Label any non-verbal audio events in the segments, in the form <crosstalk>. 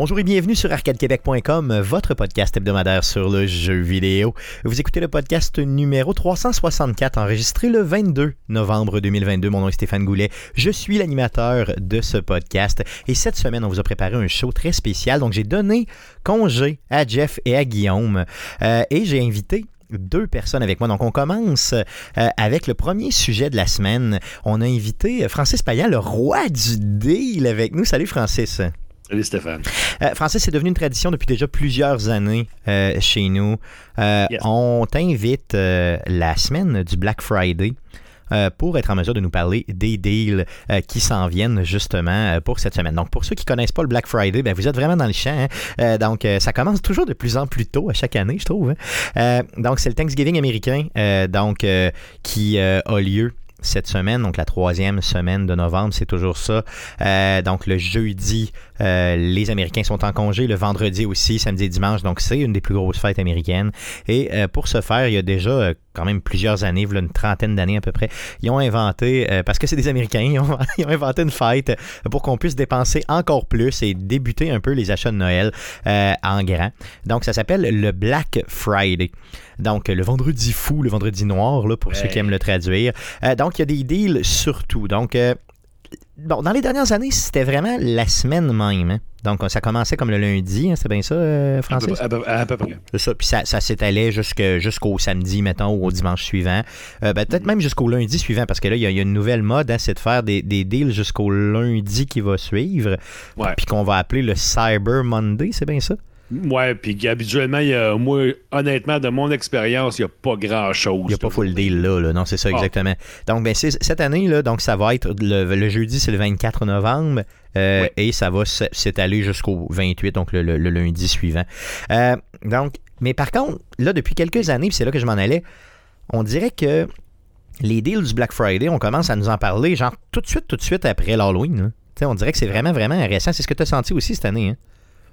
Bonjour et bienvenue sur arcadequebec.com, votre podcast hebdomadaire sur le jeu vidéo. Vous écoutez le podcast numéro 364 enregistré le 22 novembre 2022. Mon nom est Stéphane Goulet. Je suis l'animateur de ce podcast et cette semaine, on vous a préparé un show très spécial. Donc, j'ai donné congé à Jeff et à Guillaume euh, et j'ai invité deux personnes avec moi. Donc, on commence euh, avec le premier sujet de la semaine. On a invité Francis Payan, le roi du deal, avec nous. Salut, Francis. Salut Stéphane. Euh, Francis, c'est devenu une tradition depuis déjà plusieurs années euh, chez nous. Euh, Yes. On t'invite la semaine du Black Friday. pour être en mesure de nous parler des deals qui s'en viennent justement pour cette semaine. Donc, pour ceux qui connaissent pas le Black Friday, ben, vous êtes vraiment dans le champ. hein. Donc, ça commence toujours de plus en plus tôt à chaque année, je trouve. hein. Donc, c'est le Thanksgiving américain donc, qui a lieu cette semaine, donc la troisième semaine de novembre, c'est toujours ça. Euh, donc le jeudi, euh, les Américains sont en congé, le vendredi aussi, samedi et dimanche, donc c'est une des plus grosses fêtes américaines. Et euh, pour ce faire, il y a déjà euh, quand même plusieurs années, voilà une trentaine d'années à peu près, ils ont inventé, parce que c'est des Américains, ils ont, <laughs> ils ont inventé une fête pour qu'on puisse dépenser encore plus et débuter un peu les achats de Noël en grand. Donc ça s'appelle le Black Friday. Donc le vendredi fou, le vendredi noir, là, pour ceux qui aiment le traduire. Donc, il y a des deals surtout. Donc, euh, bon, dans les dernières années, c'était vraiment la semaine même. hein. Donc, ça commençait comme le lundi, hein, c'est bien ça, euh, À peu, Francis? à peu- à peu près. C'est ça. Puis ça, ça s'étalait jusqu'au samedi, mettons, ou au dimanche suivant. Euh, ben, Peut-être même jusqu'au lundi suivant, parce que là, il y, a- il y a une nouvelle mode, hein, c'est de faire des, des deals jusqu'au lundi qui va suivre, Ouais. puis qu'on va appeler le Cyber Monday, c'est bien ça? Ouais, puis habituellement, il y a, moi, honnêtement, de mon expérience, il n'y a pas grand-chose. Il n'y a pas full deal là, là. Non, c'est ça, Ah. exactement. Donc, ben, cette année, là, donc, ça va être le, le jeudi, c'est le 24 novembre. euh. Et ça va s'étaler jusqu'au 28, donc le, le- le lundi suivant. Euh, donc, mais par contre, là, depuis quelques années, c'est là que je m'en allais, on dirait que les deals du Black Friday, on commence à nous en parler, genre tout de suite, tout de suite après l'Halloween. là. Tu sais, On dirait que c'est vraiment, vraiment récent. C'est ce que tu as senti aussi cette année. Hein?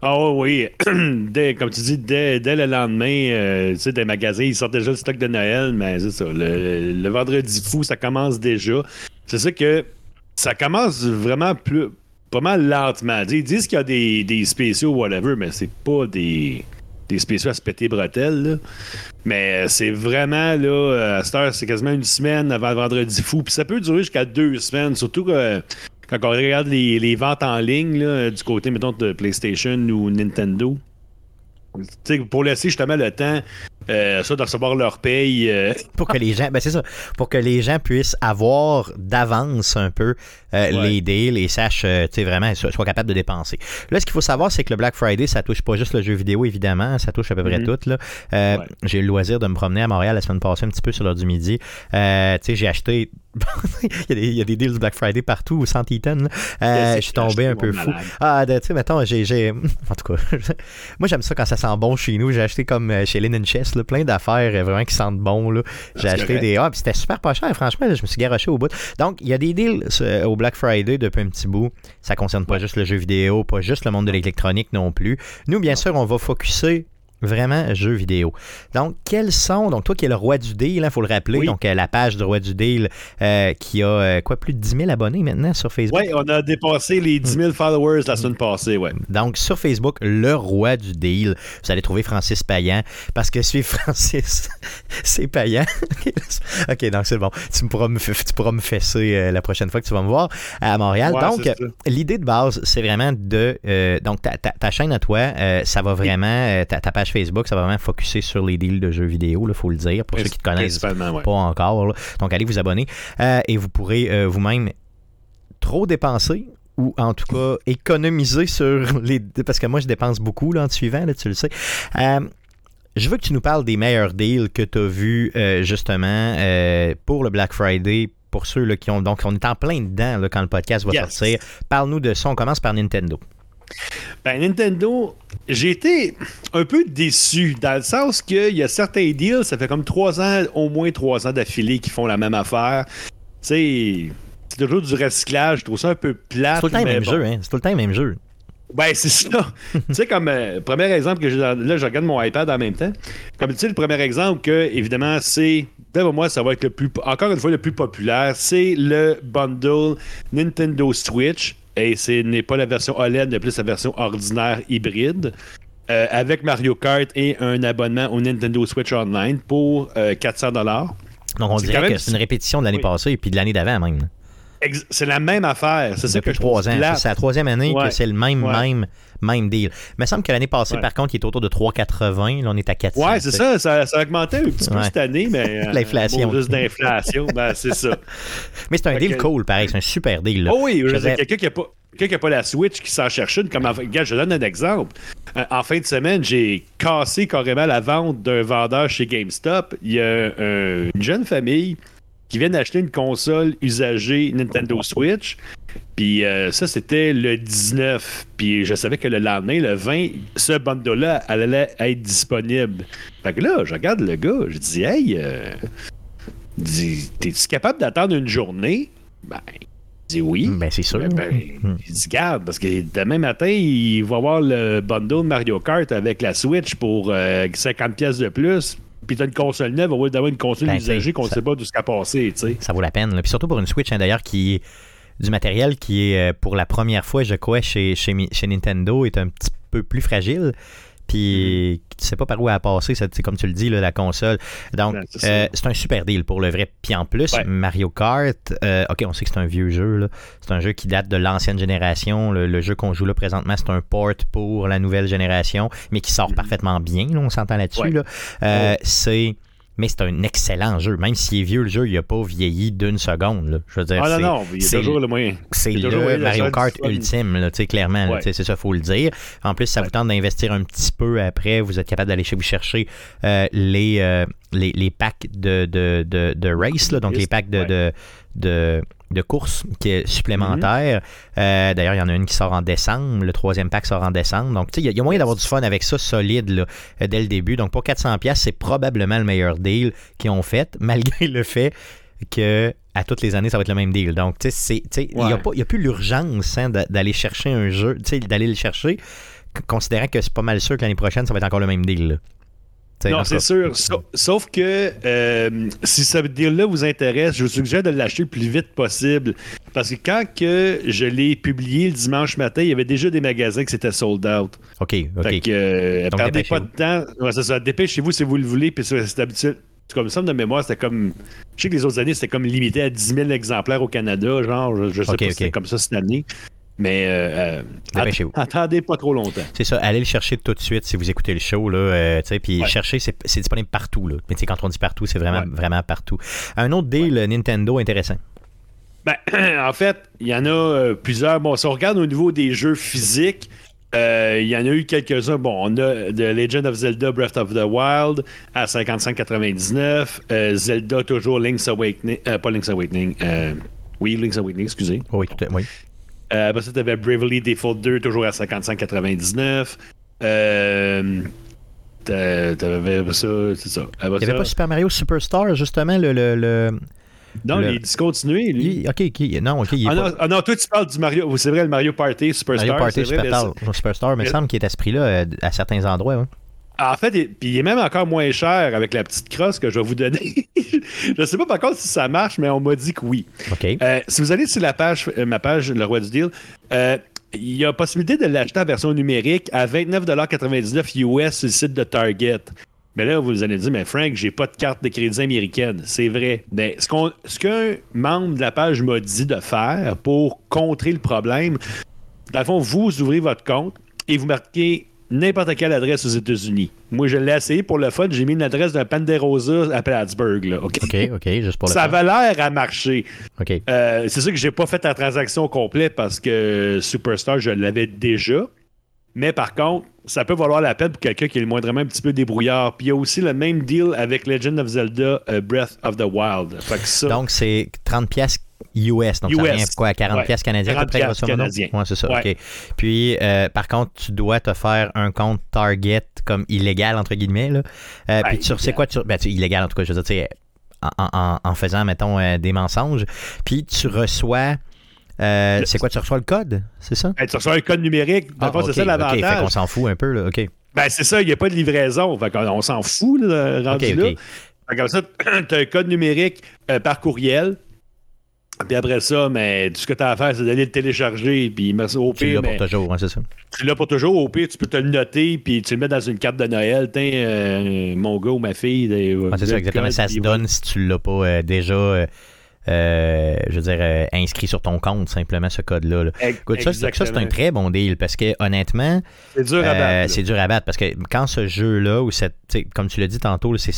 Ah oui, <clears throat> comme tu dis, dès, dès le lendemain, euh, tu sais, des magasins, ils sortent déjà le stock de Noël, mais c'est ça. Le, vendredi fou, ça commence déjà. C'est ça que ça commence vraiment plus pas mal lentement. Ils disent qu'il y a des, des spéciaux, whatever, mais c'est pas des, des spéciaux à se péter bretelles. là. Mais c'est vraiment, là, à cette heure, c'est quasiment une semaine avant le vendredi fou. Puis ça peut durer jusqu'à deux semaines, surtout que quand on regarde les, les ventes en ligne là, du côté, mettons, de PlayStation ou Nintendo. Pour laisser justement le temps, euh, ça, de recevoir leur paye. euh, <laughs> pour que les gens ben c'est ça pour que les gens puissent avoir d'avance un peu euh, Ouais. les deals et sachent tu sais vraiment soient, soient capables de dépenser là ce qu'il faut savoir c'est que le Black Friday ça touche pas juste le jeu vidéo évidemment ça touche à peu près Mhm. tout là Ouais. j'ai eu le loisir de me promener à Montréal la semaine passée un petit peu sur l'heure du midi tu sais j'ai acheté <laughs> il, y a des, il y a des deals du Black Friday partout Eaton là. Euh, je suis tombé un peu fou malade? ah tu sais mettons j'ai <laughs> en tout cas <laughs> moi j'aime ça quand ça sent bon chez nous j'ai acheté comme euh, chez Linen Chess là, plein d'affaires euh, vraiment qui sentent bon là j'ai acheté correct. des. Ah, puis c'était super pas cher, franchement. là, je me suis garoché au bout. Donc, il y a des deals euh, au Black Friday depuis un petit bout. Ça concerne pas juste le jeu vidéo, pas juste le monde de l'électronique non plus. Nous, bien sûr, on va focuser vraiment jeux vidéo. Donc, quels sont. Donc, toi qui es le roi du deal, il faut le rappeler. Oui. Donc, euh, la page du roi du deal euh, qui a euh, quoi, plus de 10 000 abonnés maintenant sur Facebook? Ouais, on a dépassé les 10 000 followers la semaine passée, ouais. Donc, sur Facebook, le roi du deal, vous allez trouver Francis Payan, parce que suivre <laughs> Francis, c'est payant. <laughs> ok, donc c'est bon. Tu, me pourras me, f- tu pourras me fesser la prochaine fois que tu vas me voir à Montréal. Ouais, donc, l'idée de base, c'est vraiment de... donc, ta, ta- ta chaîne à toi, ça va vraiment... ta, ta page Facebook, ça va vraiment focuser sur les deals de jeux vidéo, il faut le dire, pour ceux qui te connaissent ouais. pas encore. là. Donc, allez vous abonner euh, et vous pourrez euh, vous-même trop dépenser ou en tout cas économiser sur les... Parce que moi, je dépense beaucoup là, en te suivant, là, tu le sais. Euh, je veux que tu nous parles des meilleurs deals que tu as vus justement pour le Black Friday. Pour ceux là, qui ont. Donc, on est en plein dedans là, quand le podcast va Yes. sortir. Parle-nous de ça. On commence par Nintendo. Ben, Nintendo, j'ai été un peu déçu dans le sens qu'il y a certains deals, ça fait comme trois ans, au moins trois ans d'affilée, qui font la même affaire. C'est toujours du recyclage, je trouve ça un peu plate. C'est tout le temps le même bon. jeu, hein? C'est tout le temps le même jeu. Ben, c'est ça. <laughs> tu sais, comme euh, premier exemple que j'ai dans- là, je regarde mon iPad en même temps. Comme tu sais, le premier exemple que, évidemment, c'est, d'après moi, ça va être le plus, encore une fois, le plus populaire, c'est le bundle Nintendo Switch et ce n'est pas la version OLED, mais plus la version ordinaire hybride. Euh, avec Mario Kart et un abonnement au Nintendo Switch Online pour 400 dollars. Donc on dirait que c'est une répétition de l'année passée et puis de l'année d'avant même. C'est la même affaire. C'est ça que je trois ans. C'est la troisième année que c'est le même, même, même deal. Il me semble que l'année passée, par contre, il est autour de 3,80. Là, on est à 400. Ouais, c'est ça, ça, a augmenté un petit peu cette année, mais. <laughs> Euh, L'inflation. juste d'inflation, ben, c'est ça. <laughs> Mais c'est un deal cool, pareil. C'est un super deal. Oh oui, quelqu'un qui n'a pas. Quelqu'un qui n'a pas la Switch qui s'en cherche une, comme regarde, je donne un exemple. Euh, en fin de semaine, j'ai cassé carrément la vente d'un vendeur chez GameStop. Il y a une jeune famille qui vient d'acheter une console usagée Nintendo Switch. Puis euh, ça, c'était le 19. Puis je savais que le lendemain, le 20, ce bundle-là allait être disponible. Fait que là, je regarde le gars, je dis Hey, euh, t'es-tu capable d'attendre une journée? Ben, il dit oui. Ben, c'est sûr. Ben, hmm. Il dit Garde, parce que demain matin, il va avoir le bundle Mario Kart avec la Switch pour 50 euh, pièces de plus puis t'as une console neuve, on va d'avoir une console ben, usagée qu'on ne sait pas d'où ce qu'a passé. sais. Ça vaut la peine. Puis surtout pour une Switch, hein, d'ailleurs, qui du matériel qui est euh, pour la première fois, je crois, chez, chez, chez Nintendo, est un petit peu plus fragile puis tu sais pas par où elle a passé, c'est comme tu le dis, la console. Donc, euh, c'est un super deal pour le vrai. Puis en plus, Mario Kart, euh, ok, on sait que c'est un vieux jeu. C'est un jeu qui date de l'ancienne génération. Le, jeu qu'on joue là présentement, c'est un port pour la nouvelle génération, mais qui sort mm-hmm. parfaitement bien. on s'entend là-dessus. Euh, c'est mais c'est un excellent jeu. Même s'il est vieux, le jeu, il n'a pas vieilli d'une seconde. Je veux dire, ah non, non, il y a toujours le moyen. C'est le Mario Kart ultime, là, clairement. C'est ça, il faut le dire. En plus, ça vous tente d'investir un petit peu après. Vous êtes capable d'aller chez vous chercher euh, les, euh, les, les, packs de, de, de, de race, là, donc les packs de, de de course qui est supplémentaire. Mhm. Euh, d'ailleurs, il y en a une qui sort en décembre. Le troisième pack sort en décembre. Donc, il y, a moyen d'avoir du fun avec ça solide là, euh, dès le début. Donc, pour 400$, c'est probablement le meilleur deal qu'ils ont fait, <laughs> malgré le fait que à toutes les années, ça va être le même deal. Donc, tu sais, il n'y a, plus l'urgence hein, d'aller chercher un jeu, d'aller le chercher, considérant que c'est pas mal sûr que l'année prochaine, ça va être encore le même deal. Non, c'est sûr. Sauf, que euh, si ce deal-là vous intéresse, je vous suggère de l'acheter le plus vite possible. Parce que quand que je l'ai publié le dimanche matin, il y avait déjà des magasins qui s'étaient sold out. OK, OK. Fait que, euh, perdez pas de temps. Ouais, c'est ça. Dépêchez-vous si vous le voulez. Puis c'est habituel. Comme ça, de mémoire, c'était comme. Je sais que les autres années, c'était comme limité à 10 000 exemplaires au Canada. Genre, je, sais pas si c'était comme ça cette année. Mais euh, euh attendez pas trop longtemps. C'est ça, allez le chercher tout de suite si vous écoutez le show. Là, euh, puis chercher, c'est, disponible partout. Là. Mais quand on dit partout, c'est vraiment, vraiment partout. Un autre deal Nintendo intéressant. Ben, <clears throat> en fait, il y en a euh, plusieurs. Bon, si on regarde au niveau des jeux physiques, il y en a eu quelques-uns. Bon, on a The Legend of Zelda Breath of the Wild à 55,99. Zelda toujours Link's Awakening. pas Link's Awakening. oui, Link's Awakening, excusez. Oui, tout à, oui. Euh, après ça, tu avais Bravely Default 2, toujours à 55,99. Euh. T'avais ça, c'est ça. Il n'y avait pas Super Mario Superstar, justement, le. le, le... Non, il est discontinué, lui. ok, ok. Non, ok. Ah, non, ah, non, toi, tu parles du Mario. C'est vrai, le Mario Party Superstar. Mario Party Superstar, Superstar, mais il me semble qu'il est à ce prix-là euh, à certains endroits. Hein. En fait, il, puis il est même encore moins cher avec la petite crosse que je vais vous donner. <laughs> je ne sais pas par contre si ça marche, mais on m'a dit que oui. Euh, si vous allez sur la page, euh, ma page, le roi du deal, euh, il y a possibilité de l'acheter en version numérique à 29,99$ US sur le site de Target. Mais là, vous allez dire, mais Frank, j'ai pas de carte de crédit américaine. C'est vrai. Mais ce, qu'on, ce qu'un membre de la page m'a dit de faire pour contrer le problème, dans le fond, vous ouvrez votre compte et vous marquez n'importe quelle adresse aux États-Unis. Moi, je l'ai essayé pour le fun. J'ai mis une adresse d'un Panderosa à Plattsburgh. Là, OK, OK, juste pour le Ça avait l'air à marcher. OK. Euh, c'est sûr que j'ai pas fait la transaction complète parce que Superstar, je l'avais déjà. Mais par contre, ça peut valoir la peine pour quelqu'un qui est le moindrement un petit peu débrouillard. Puis il y a aussi le même deal avec Legend of Zelda euh, Breath of the Wild. Donc, c'est 30 pièces US, donc ça revient quoi, à 40 pièces canadiens 40 pièces canadiens. Ouais, c'est ça. Puis, euh, par contre, tu dois te faire un compte Target comme illégal, entre guillemets, là. Euh, puis, tu sais quoi, tu, ben, illégal, en tout cas, je veux dire, en, en, faisant, mettons, euh, des mensonges. Puis, tu reçois... c'est quoi, tu reçois le code, c'est ça? Ben, tu reçois un code numérique. Ah, c'est ça l'avantage. Okay, fait qu'on s'en fout un peu, là. OK. Ben, c'est ça, il n'y a pas de livraison. Fait qu'on s'en fout, là, rendu là. comme ça, <clears throat> tu as un code numérique par courriel Puis après ça, mais tout ce que tu as à faire, c'est d'aller le télécharger. Puis au tu l'as pour toujours, hein, c'est ça. tu l'as pour toujours. Au pire, tu peux te le noter. Puis tu le mets dans une carte de Noël. Tiens, euh, mon gars ou ma fille. c'est ça, exactement. Ça se donne si tu l'as pas euh, déjà, euh, euh, je veux dire, euh, inscrit sur ton compte, simplement, ce code-là. là. Écoute, ça, c'est- ça, c'est un très bon deal parce que, honnêtement, C'est dur à euh, battre. c'est dur à battre parce que quand ce jeu-là, ou cette, comme tu l'as dit tantôt, c'est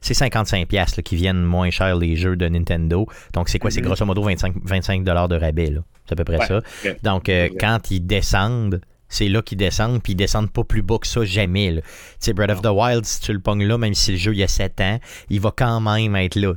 c'est 55$ piastres, là, qui viennent moins cher les jeux de Nintendo. Donc, c'est quoi? C'est grosso modo 25, 25 dollars de rabais. là. C'est à peu près Ouais, ça. Donc, quand ils descendent, c'est là qu'ils descendent, puis ils descendent pas plus bas que ça jamais. Tu sais, Breath of the Wild, si tu le pognes là, même si le jeu il y a 7 ans, il va quand même être là.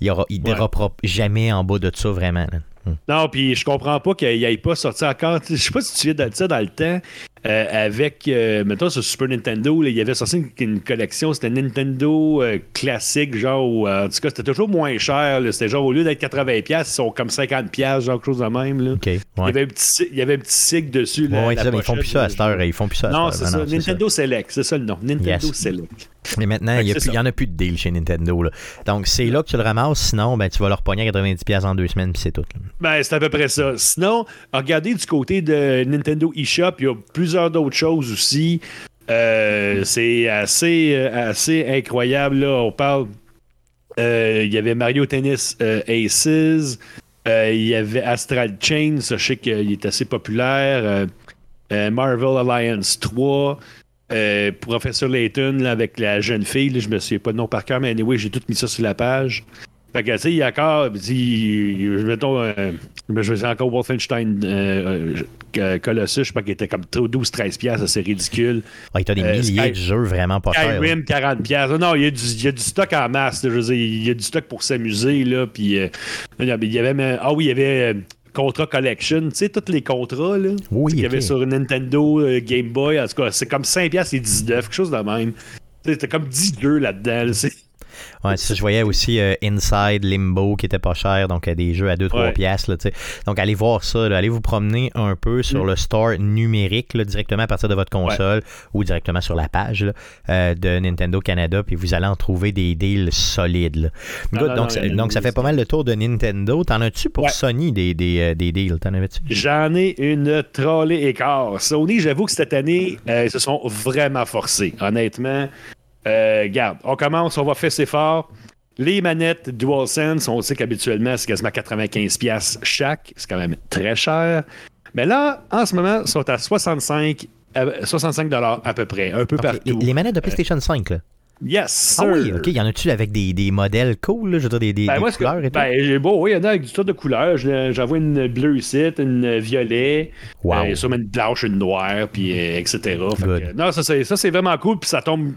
Il, aura, il Ouais. dérapera jamais en bas de ça, vraiment. là. Hum. Non, puis je comprends pas qu'il ait pas sorti encore. Je sais pas si tu viens de ça dans le temps. Euh, avec, euh, mettons, sur Super Nintendo, là, il y avait sorti une, une collection, c'était Nintendo euh, classique, genre, euh, en tout cas, c'était toujours moins cher. là. C'était genre, au lieu d'être 80$, ils sont comme 50$, genre, quelque chose de même. Là. Il, y avait un petit, il y avait un petit sigle dessus. Ouais, la mais ils font plus ça à là. cette heure. Ils font plus ça à Non, c'est ça. Non, Nintendo Select, c'est ça le nom. Nintendo Yes. Select. Mais maintenant, il n'y en a plus de deal chez Nintendo. Là. Donc, c'est là que tu le ramasses. Sinon, ben, tu vas leur pogner à 90$ en deux semaines, puis c'est tout. là. Ben, c'est à peu près ça. Sinon, regardez du côté de Nintendo eShop, il y a plusieurs d'autres choses aussi. Euh, c'est assez, euh, assez incroyable. Là. On parle. euh, il y avait Mario Tennis euh, Aces. il y avait Astral Chain, je sais qu'il est assez populaire. Marvel Alliance 3. Euh, Professeur Layton là, avec la jeune fille, là, je me souviens pas de nom par cœur, mais anyway, j'ai tout mis ça sur la page. Fait que, tu sais, il y a encore, si, mettons, euh, je encore Wolfenstein euh, Colossus, je sais pas qu'il était comme 12-13$, piastres, c'est ridicule. Ouais, as des milliers Sky- de jeux vraiment pas chers. là. Skyrim, 40$. piastres. Non, il y, a du, il y a du stock en masse. là, je veux dire, il y a du stock pour s'amuser, là. Puis, il y avait même, ah oui, il y avait Contra Collection, tu sais, tous les contrats, là. Oui, qu'il y avait sur Nintendo, euh, Game Boy. En tout cas, c'est comme 5$ piastres et 19$, quelque chose de même. C'était comme 10 jeux là-dedans. là, c'est- Ouais, ça, je voyais aussi euh, Inside, Limbo qui était pas cher, donc euh, des jeux à 2-3 Ouais. piastres. Là, donc allez voir ça, là, allez vous promener un peu sur Mm. le store numérique là, directement à partir de votre console ou directement sur la page là, euh, de Nintendo Canada, puis vous allez en trouver des deals solides. là. Non, Good, non, donc, non, ça- donc ça fait pas mal le tour de Nintendo. T'en as-tu pour. Sony des, des, des deals? T'en avais-tu? J'en ai une trolley écart. Sony, j'avoue que cette année, euh, ils se sont vraiment forcés. Honnêtement, euh, garde, on commence, on va faire ses fort. Les manettes DualSense, on sait qu'habituellement, c'est quasiment 95$ piastres chaque. C'est quand même très cher. Mais là, en ce moment, ils sont à 65, euh, 65 à peu près, un peu partout. les manettes de PlayStation 5, là? Yes, Ah oui, ok. Y en a-tu avec des, des modèles cool, là, je veux dire, des, des, Ben, des moi, couleurs et tout? ben, j'ai- bon, oui, il y en a avec du tas de couleurs. Je- J'en vois une bleue ici, une violet, Wow. euh, sûrement une blanche, une noire, puis euh, etc. Fait Good. que, non, ça, c'est vraiment cool, puis ça tombe.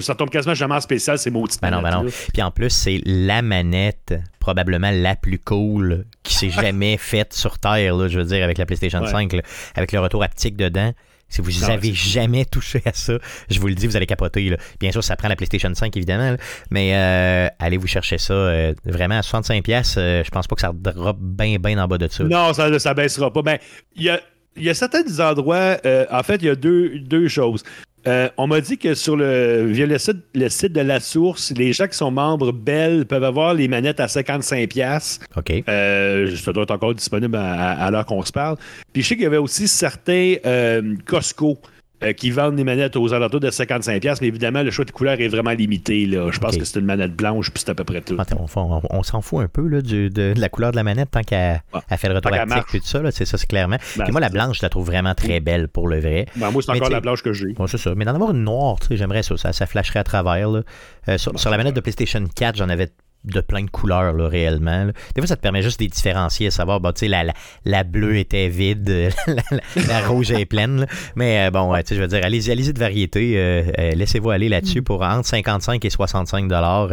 Ça tombe quasiment jamais en spécial, ces mots Ben non, ben non. Puis en plus, c'est la manette probablement la plus cool qui s'est <laughs> jamais faite sur Terre, là, je veux dire, avec la PlayStation Ouais. 5, là, avec le retour haptique dedans. Si vous Non, avez c'est- jamais touché à ça, je vous le dis, vous allez capoter. là. Bien sûr, ça prend la PlayStation 5, évidemment, là, mais euh, allez vous chercher ça. euh, vraiment, à 65$, pièces, je pense pas que ça drop bien, bien en bas de ça. Non, ça ne baissera pas. Ben, il y a, y a certains endroits, euh, en fait, il y a deux, deux choses. Euh, on m'a dit que sur le via le site, le site de la source, les gens qui sont membres Bell peuvent avoir les manettes à 55$. OK. Euh, ça doit être encore disponible à, à- à l'heure qu'on se parle. Puis je sais qu'il y avait aussi certains euh, Costco euh, qui vendent des manettes aux alentours de 55$, mais évidemment, le choix de couleur est vraiment limité. Là. Je pense que c'est une manette blanche, puis c'est à peu près tout. Attends, on, on- on s'en fout un peu là, du- de, de la couleur de la manette tant qu'elle elle fait le retour marche. et tout ça. C'est ça, c'est clairement. Ben, Puis moi, la blanche, je la trouve vraiment très belle pour le vrai. Ben, moi, c'est encore la blanche que j'ai. Bon, c'est ça. Mais d'en avoir une noire, j'aimerais ça. ça. Ça flasherait à travers. là. Euh, sur, sur la manette de PlayStation 4, j'en avais de plein de couleurs, là, réellement. Des fois, ça te permet juste de les différencier, à savoir, tu sais, la, la, bleue était vide, <laughs> la, la- rouge est pleine. Mais euh, bon, tu sais, je veux dire, allez-y allez de variété. euh, euh, Laissez-vous aller là-dessus pour entre 55 et 65 dollars.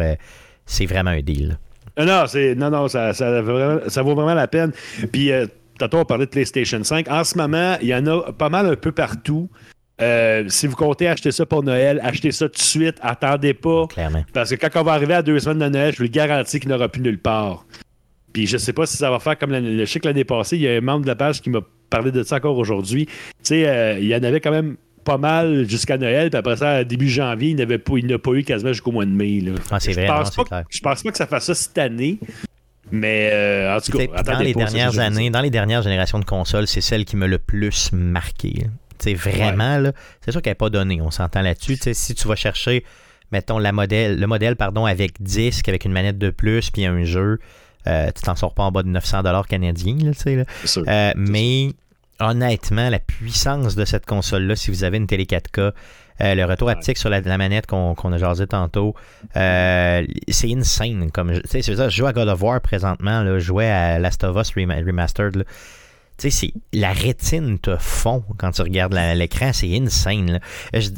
c'est vraiment un deal. Non, c'est, non, non ça, ça, vaut vraiment, ça vaut vraiment la peine. Puis, tantôt, on parlait de PlayStation 5. En ce moment, il y en a pas mal un peu partout. Euh, si vous comptez acheter ça pour Noël, achetez ça tout de suite. Attendez pas. Clairement. Parce que quand on va arriver à deux semaines de Noël, je vous le garantis qu'il n'y aura plus nulle part. Puis je sais pas si ça va faire comme sais que l'année passée, il y a un membre de la page qui m'a parlé de ça encore aujourd'hui. Tu sais, euh, il y en avait quand même pas mal jusqu'à Noël, puis après ça, début janvier, il n'avait pas, il n'a pas eu quasiment jusqu'au mois de mai. Là. Ah, c'est je vrai, pense non, pas, clair. Je pense pas que ça fasse ça cette année. Mais euh, en tout cas, dans les dernières années, dans les dernières générations de consoles, c'est celle qui m'a le plus marqué. Vraiment, là, c'est sûr qu'elle n'est pas donnée, on s'entend là-dessus. Si tu vas chercher, mettons, la modèle, le modèle pardon, avec disque, avec une manette de plus, puis un jeu, euh, tu t'en sors pas en bas de 900$ canadiens. Là, là. Euh, mais honnêtement, la puissance de cette console-là, si vous avez une télé 4K, euh, le retour haptique sur la, manette qu'on a jasé tantôt, euh, c'est insane. Comme, je, je joue à God of War présentement, là, je jouais à Last of Us Remastered. Tu sais, la rétine te fond quand tu regardes l'écran, c'est insane. Je,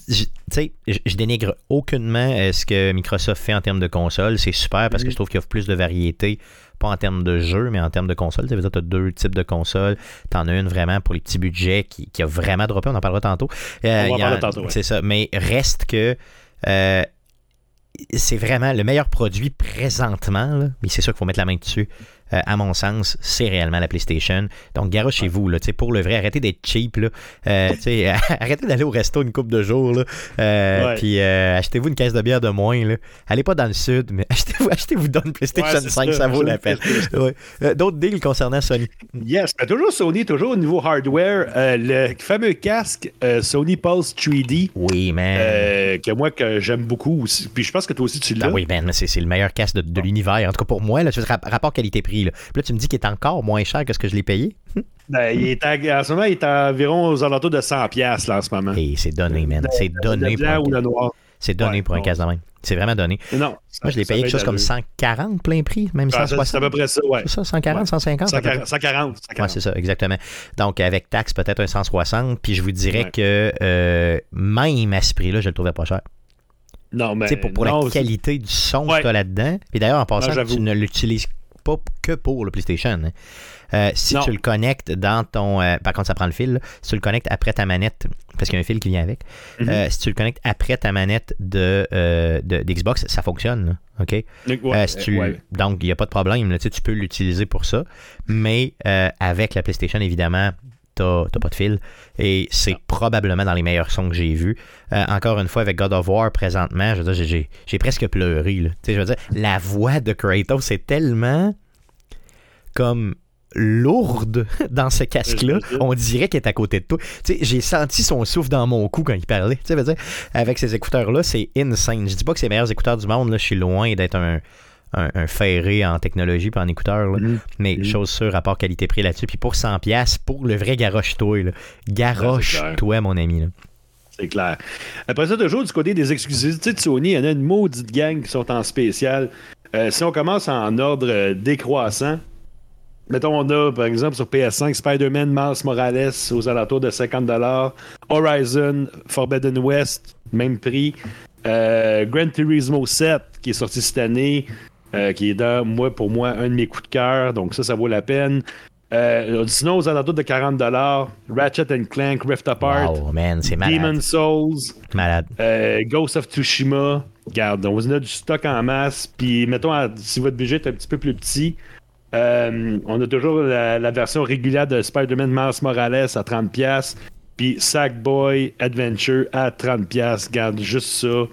je, dénigre aucunement euh, ce que Microsoft fait en termes de console. C'est super parce que je trouve qu'il y a plus de variété pas en termes de jeu, mais en termes de console. Tu as deux types de consoles. Tu en as une vraiment pour les petits budgets qui, a vraiment droppé. On en parlera tantôt. Euh, on en parlera tantôt. C'est ça. Mais reste que. Euh, c'est vraiment le meilleur produit présentement, mais c'est sûr qu'il faut mettre la main dessus. Euh, à mon sens, c'est réellement la PlayStation. Donc, garage chez vous, là, pour le vrai, arrêtez d'être cheap. Là, euh, <laughs> arrêtez d'aller au resto une coupe de jours. Là, euh, Puis achetez-vous une caisse de bière de moins. Là. Allez pas dans le sud, mais <laughs> achetez-vous achetez -vous dans une PlayStation 5, ça, vaut la peine. D'autres deals concernant Sony? Yes, mais toujours Sony, toujours au niveau hardware. le fameux casque Sony Pulse 3D. Oui, man. que moi, que j'aime beaucoup aussi. Puis je pense que toi aussi, tu l'as. Ah oui, man, c'est le meilleur casque de, l'univers. En tout cas, pour moi, là, rapport qualité-prix. Puis là, tu me dis qu'il est encore moins cher que ce que je l'ai payé. <laughs> Ben, il est en ce moment, il est environ aux alentours de 100$ là, en ce moment. Et c'est donné, man. C'est donné. pour un... C'est donné pour un même. C'est vraiment donné. Non. Moi, je l'ai payé quelque chose comme 140 plein prix, même 160. C'est à peu près ça, ouais. C'est ça, 140, 150? 140. 140, Ouais, c'est ça, exactement. Donc, avec taxe, peut-être un 160. Puis je vous dirais que euh, même à ce prix-là, je le trouvais pas cher. Non, mais. Pour, pour la qualité du son que tu as là-dedans. Et d'ailleurs, en passant, tu ne l'utilises pas que pour le PlayStation. Hein. Euh, si tu le connectes dans ton. Euh, par contre, ça prend le fil. Si tu le connectes après ta manette, parce qu'il y a un fil qui vient avec. Mm-hmm. Euh, si tu le connectes après ta manette de, d'Xbox, ça fonctionne. OK? Donc, il n'y a pas de problème. tu peux l'utiliser pour ça. Mais avec la PlayStation, évidemment, t'as pas de fil. Et c'est probablement dans les meilleurs sons que j'ai vus. encore une fois, avec God of War présentement, je veux dire, j'ai presque pleuré. Je veux dire, la voix de Kratos, est tellement comme lourde <laughs> dans ce casque-là. On dirait qu'il est à côté de toi. j'ai senti son souffle dans mon cou quand il parlait. Avec ces écouteurs-là, c'est insane. Je dis pas que c'est les meilleurs écouteurs du monde. Là. Je suis loin d'être un, un, ferré en technologie pas en écouteurs. Mm-hmm. Mais mm-hmm. chose sûre, rapport qualité-prix là-dessus. Puis pour 100$, pour le vrai garoche-toi. Garoche-toi, mon ami. C'est clair. Après ça, toujours du côté des exclusivités de Sony, il y en a une maudite gang qui sont en spécial. Euh, si on commence en ordre euh, décroissant, Mettons, on a, par exemple, sur PS5, Spider-Man Miles Morales aux alentours de 50$. Horizon Forbidden West, même prix. Euh, Gran Turismo 7, qui est sorti cette année, euh, qui est, dans, moi, pour moi, un de mes coups de cœur. Donc, ça, ça vaut la peine. Euh, sinon, aux alentours de 40$, Ratchet Clank Rift Apart. Wow, man, c'est malade. Demon Souls. Malade. Ghost of Tsushima. Regarde, on a du stock en masse. Puis, mettons, si votre budget est un petit peu plus petit, euh, on a toujours la, version régulière de Spider-Man Miles Morales à 30$. Puis Sackboy Adventure à 30$. Garde juste ça.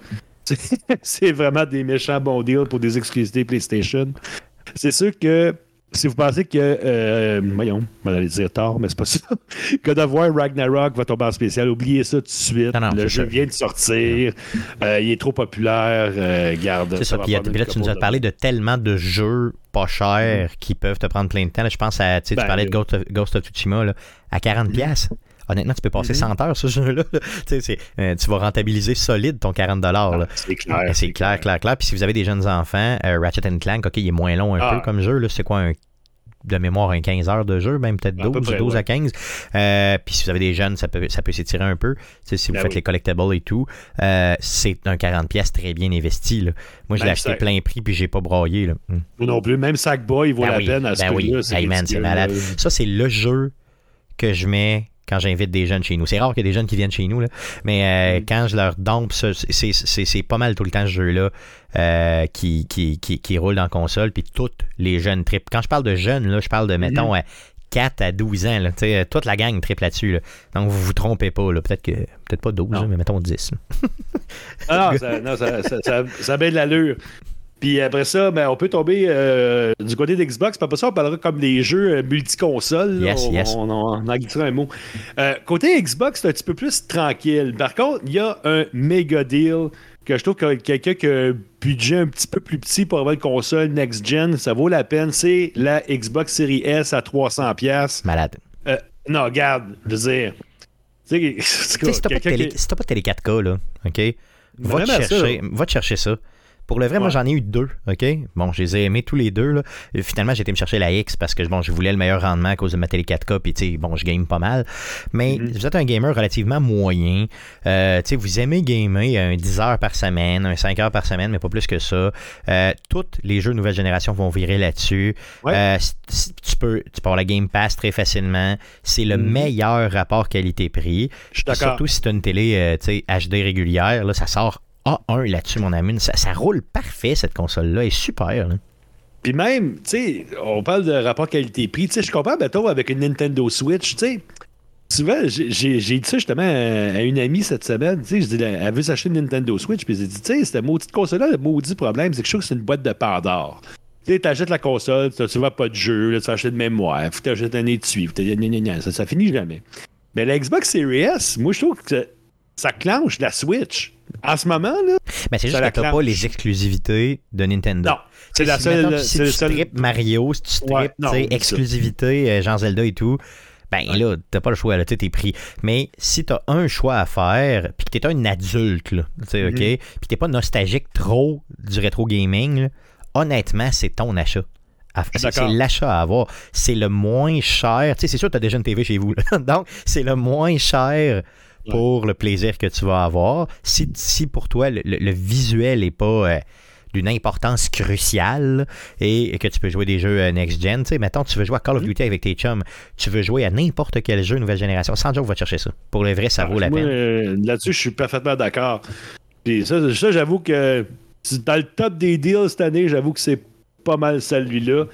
<laughs> C'est vraiment des méchants bons deals pour des exclusivités PlayStation. C'est sûr que si vous pensez que, euh, voyons, on aller dire tard, mais c'est pas ça. <laughs> God of War Ragnarok va tomber en spécial, oubliez ça tout de suite. le jeu vient de sortir, euh, il est trop populaire, euh, garde. C'est ça, puis là, tu nous as parlé de tellement de jeux pas chers mm. qui peuvent te prendre plein de temps. je pense à, tu, sais, tu ben, parlais de Ghost of, Tsushima, là, à 40$. Mm. Honnêtement, tu peux passer 100 mm-hmm. heures ce jeu-là. <laughs> tu vas rentabiliser solide ton 40$. Ah, c'est clair. C'est clair, clair, clair. Puis si vous avez des jeunes enfants, Ratchet Clank, OK, il est moins long un ah. peu comme jeu. C'est quoi un de mémoire un 15 heures de jeu, même peut-être 12, 12 à 15. Euh, puis si vous avez des jeunes, ça peut, ça peut s'étirer un peu. si vous ben faites les collectibles et tout, euh, c'est un 40 pièces très bien investi. Là. Moi, je l'ai acheté plein prix puis j'ai pas broyé. Là. Hmm. non plus. Même Sackboy, il vaut ben la peine à ce ben oui. c'est malade. Ça, c'est le jeu que je mets quand j'invite des jeunes chez nous. C'est rare qu'il y ait des jeunes qui viennent chez nous, là. mais euh, mm. quand je leur dompe, c'est pas mal tout le temps ce jeu-là euh, qui, qui, qui, qui, roule dans console, puis toutes les jeunes trip. Quand je parle de jeunes, là, je parle de, mm-hmm. mettons, 4 à 12 ans. Là, toute la gang triple là-dessus. Donc, vous vous trompez pas. Peut-être que peut-être pas 12, mais mettons 10. ah non, <laughs> ça, non, ça, ça, ça, ça a bien de l'allure. Puis après ça, ben, on peut tomber euh, du côté d'Xbox. Puis après ça, on parlera comme des jeux euh, multiconsoles. Yes, on, yes. on, en un mot. Euh, côté Xbox, c'est un petit peu plus tranquille. Par contre, il y a un méga deal que je trouve que quelqu'un qui a un budget un petit peu plus petit pour avoir une console next-gen, ça vaut la peine. C'est la Xbox Series S à 300$. Malade. Euh, non, regarde, je veux dire. Tu sais, <laughs> si t'as pas, télé- qui- si t'as pas de télé 4K, là, OK? Va te, ça. chercher, va te chercher ça. Pour le vrai, moi, j'en ai eu deux, OK? Bon, je les ai aimés tous les deux, là. Et finalement, j'ai été me chercher la X parce que, bon, je voulais le meilleur rendement à cause de ma télé 4K, puis, tu sais, bon, je game pas mal. Mais Mhm. vous êtes un gamer relativement moyen. Euh, tu sais, vous aimez gamer un 10 heures par semaine, un 5 heures par semaine, mais pas plus que ça. Euh, tous les jeux de nouvelle génération vont virer là-dessus. Ouais. Euh, tu, peux, tu peux avoir la Game Pass très facilement. C'est le Mhm. meilleur rapport qualité-prix. Je suis d'accord. Surtout si tu as une télé euh, tu sais, HD régulière, là, ça sort A1 là-dessus, mon ami. Ça, roule parfait, cette console-là. Elle est super. Puis même, tu sais, on parle de rapport qualité-prix. Tu sais, je compare, mettons, avec une Nintendo Switch, tu sais. Souvent, j'ai- dit ça justement à une amie cette semaine. Tu sais, elle veut s'acheter une Nintendo Switch. Puis j'ai dit, tu sais, cette maudite console-là, le maudit problème, c'est que je trouve que c'est une boîte de Pandore. Tu sais, t'achètes la console, t'as souvent pas de jeu, là, tu vas acheter de mémoire, faut que t'achètes un étui, ça, ça finit jamais. Mais la Xbox Series S, moi, je trouve que ça, ça clenche la Switch. En ce moment, là, Mais c'est juste que tu pas les exclusivités de Nintendo. non. C'est la Si, seule. mettons, si tu seul- Mario, si tu strippes Ouais, exclusivité, euh, Jean Zelda et tout, ben là, t'as pas le choix, là, tu t'es pris. Mais si t'as un choix à faire, puis que t'es un adulte, là, tu sais. OK, puis t'es pas nostalgique trop du rétro gaming, là, honnêtement, c'est ton achat. C'est l'achat à avoir. C'est le moins cher. Tu sais, c'est sûr que tu as déjà une TV chez vous. là. <laughs> Donc, c'est le moins cher pour le plaisir que tu vas avoir. Si, si pour toi, le, visuel n'est pas euh, d'une importance cruciale et que tu peux jouer des jeux euh, next-gen, tu sais, mettons, tu veux jouer à Call of Mm-hmm. Duty avec tes chums, tu veux jouer à n'importe quel jeu nouvelle génération, sans joke, va chercher ça. Pour le vrai, ça vaut la Moi, peine. euh, Là-dessus, je suis parfaitement d'accord. Puis ça, ça j'avoue que c'est dans le top des deals cette année, j'avoue que c'est pas mal celui-là.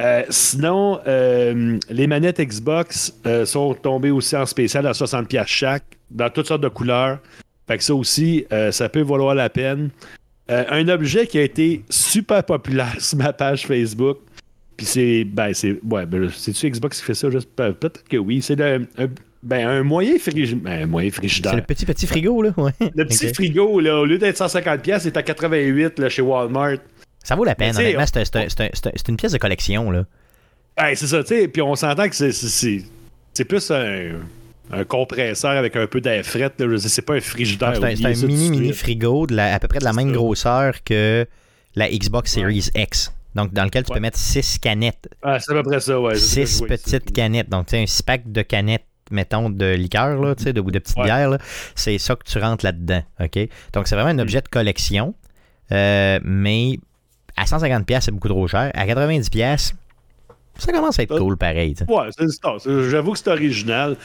Euh, sinon, euh, les manettes Xbox euh, sont tombées aussi en spécial à 60$ chaque, dans toutes sortes de couleurs. Fait que ça aussi, euh, ça peut valoir la peine. Euh, un objet qui a été super populaire <laughs> sur ma page Facebook. Puis c'est. Ben, c'est. Ouais, ben, c'est-tu Xbox qui fait ça? Juste- pe- Peut-être que oui. C'est un, ben, un moyen frigidaire. Ben, un moyen frigidaire. C'est le petit petit frigo, là. Ouais. <laughs> Le petit frigo, là, au lieu d'être 150$, pièces, c'est à 88$ là, chez Walmart. Ça vaut la peine, honnêtement. on- C'est un- c'est un- c'est un- c'est un- c'est une pièce de collection, là. Ben, c'est ça, tu sais. Puis on s'entend que c'est c'est plus un, un compresseur avec un peu d'air fret. C'est pas un frigidaire. C'est un, c'est un ça mini, mini frigo de la- à peu près de la même ça. grosseur que la Xbox Ouais. Series X. Donc, dans lequel tu peux mettre 6 canettes. Ah, c'est à peu près ça, ouais. c'est ça que je 6 vois ici. petites canettes. Donc, tu sais, un 6 pack de canettes, mettons, de liqueur, là, de, ou de petites Ouais. bières. là. C'est ça que tu rentres là-dedans. OK? Donc, c'est vraiment un objet de collection. Euh, mais à 150$, c'est beaucoup trop cher. À 90$, ça commence à être Euh, cool pareil. tu sais. Ouais, c'est ça. C'est- J'avoue que c'est original.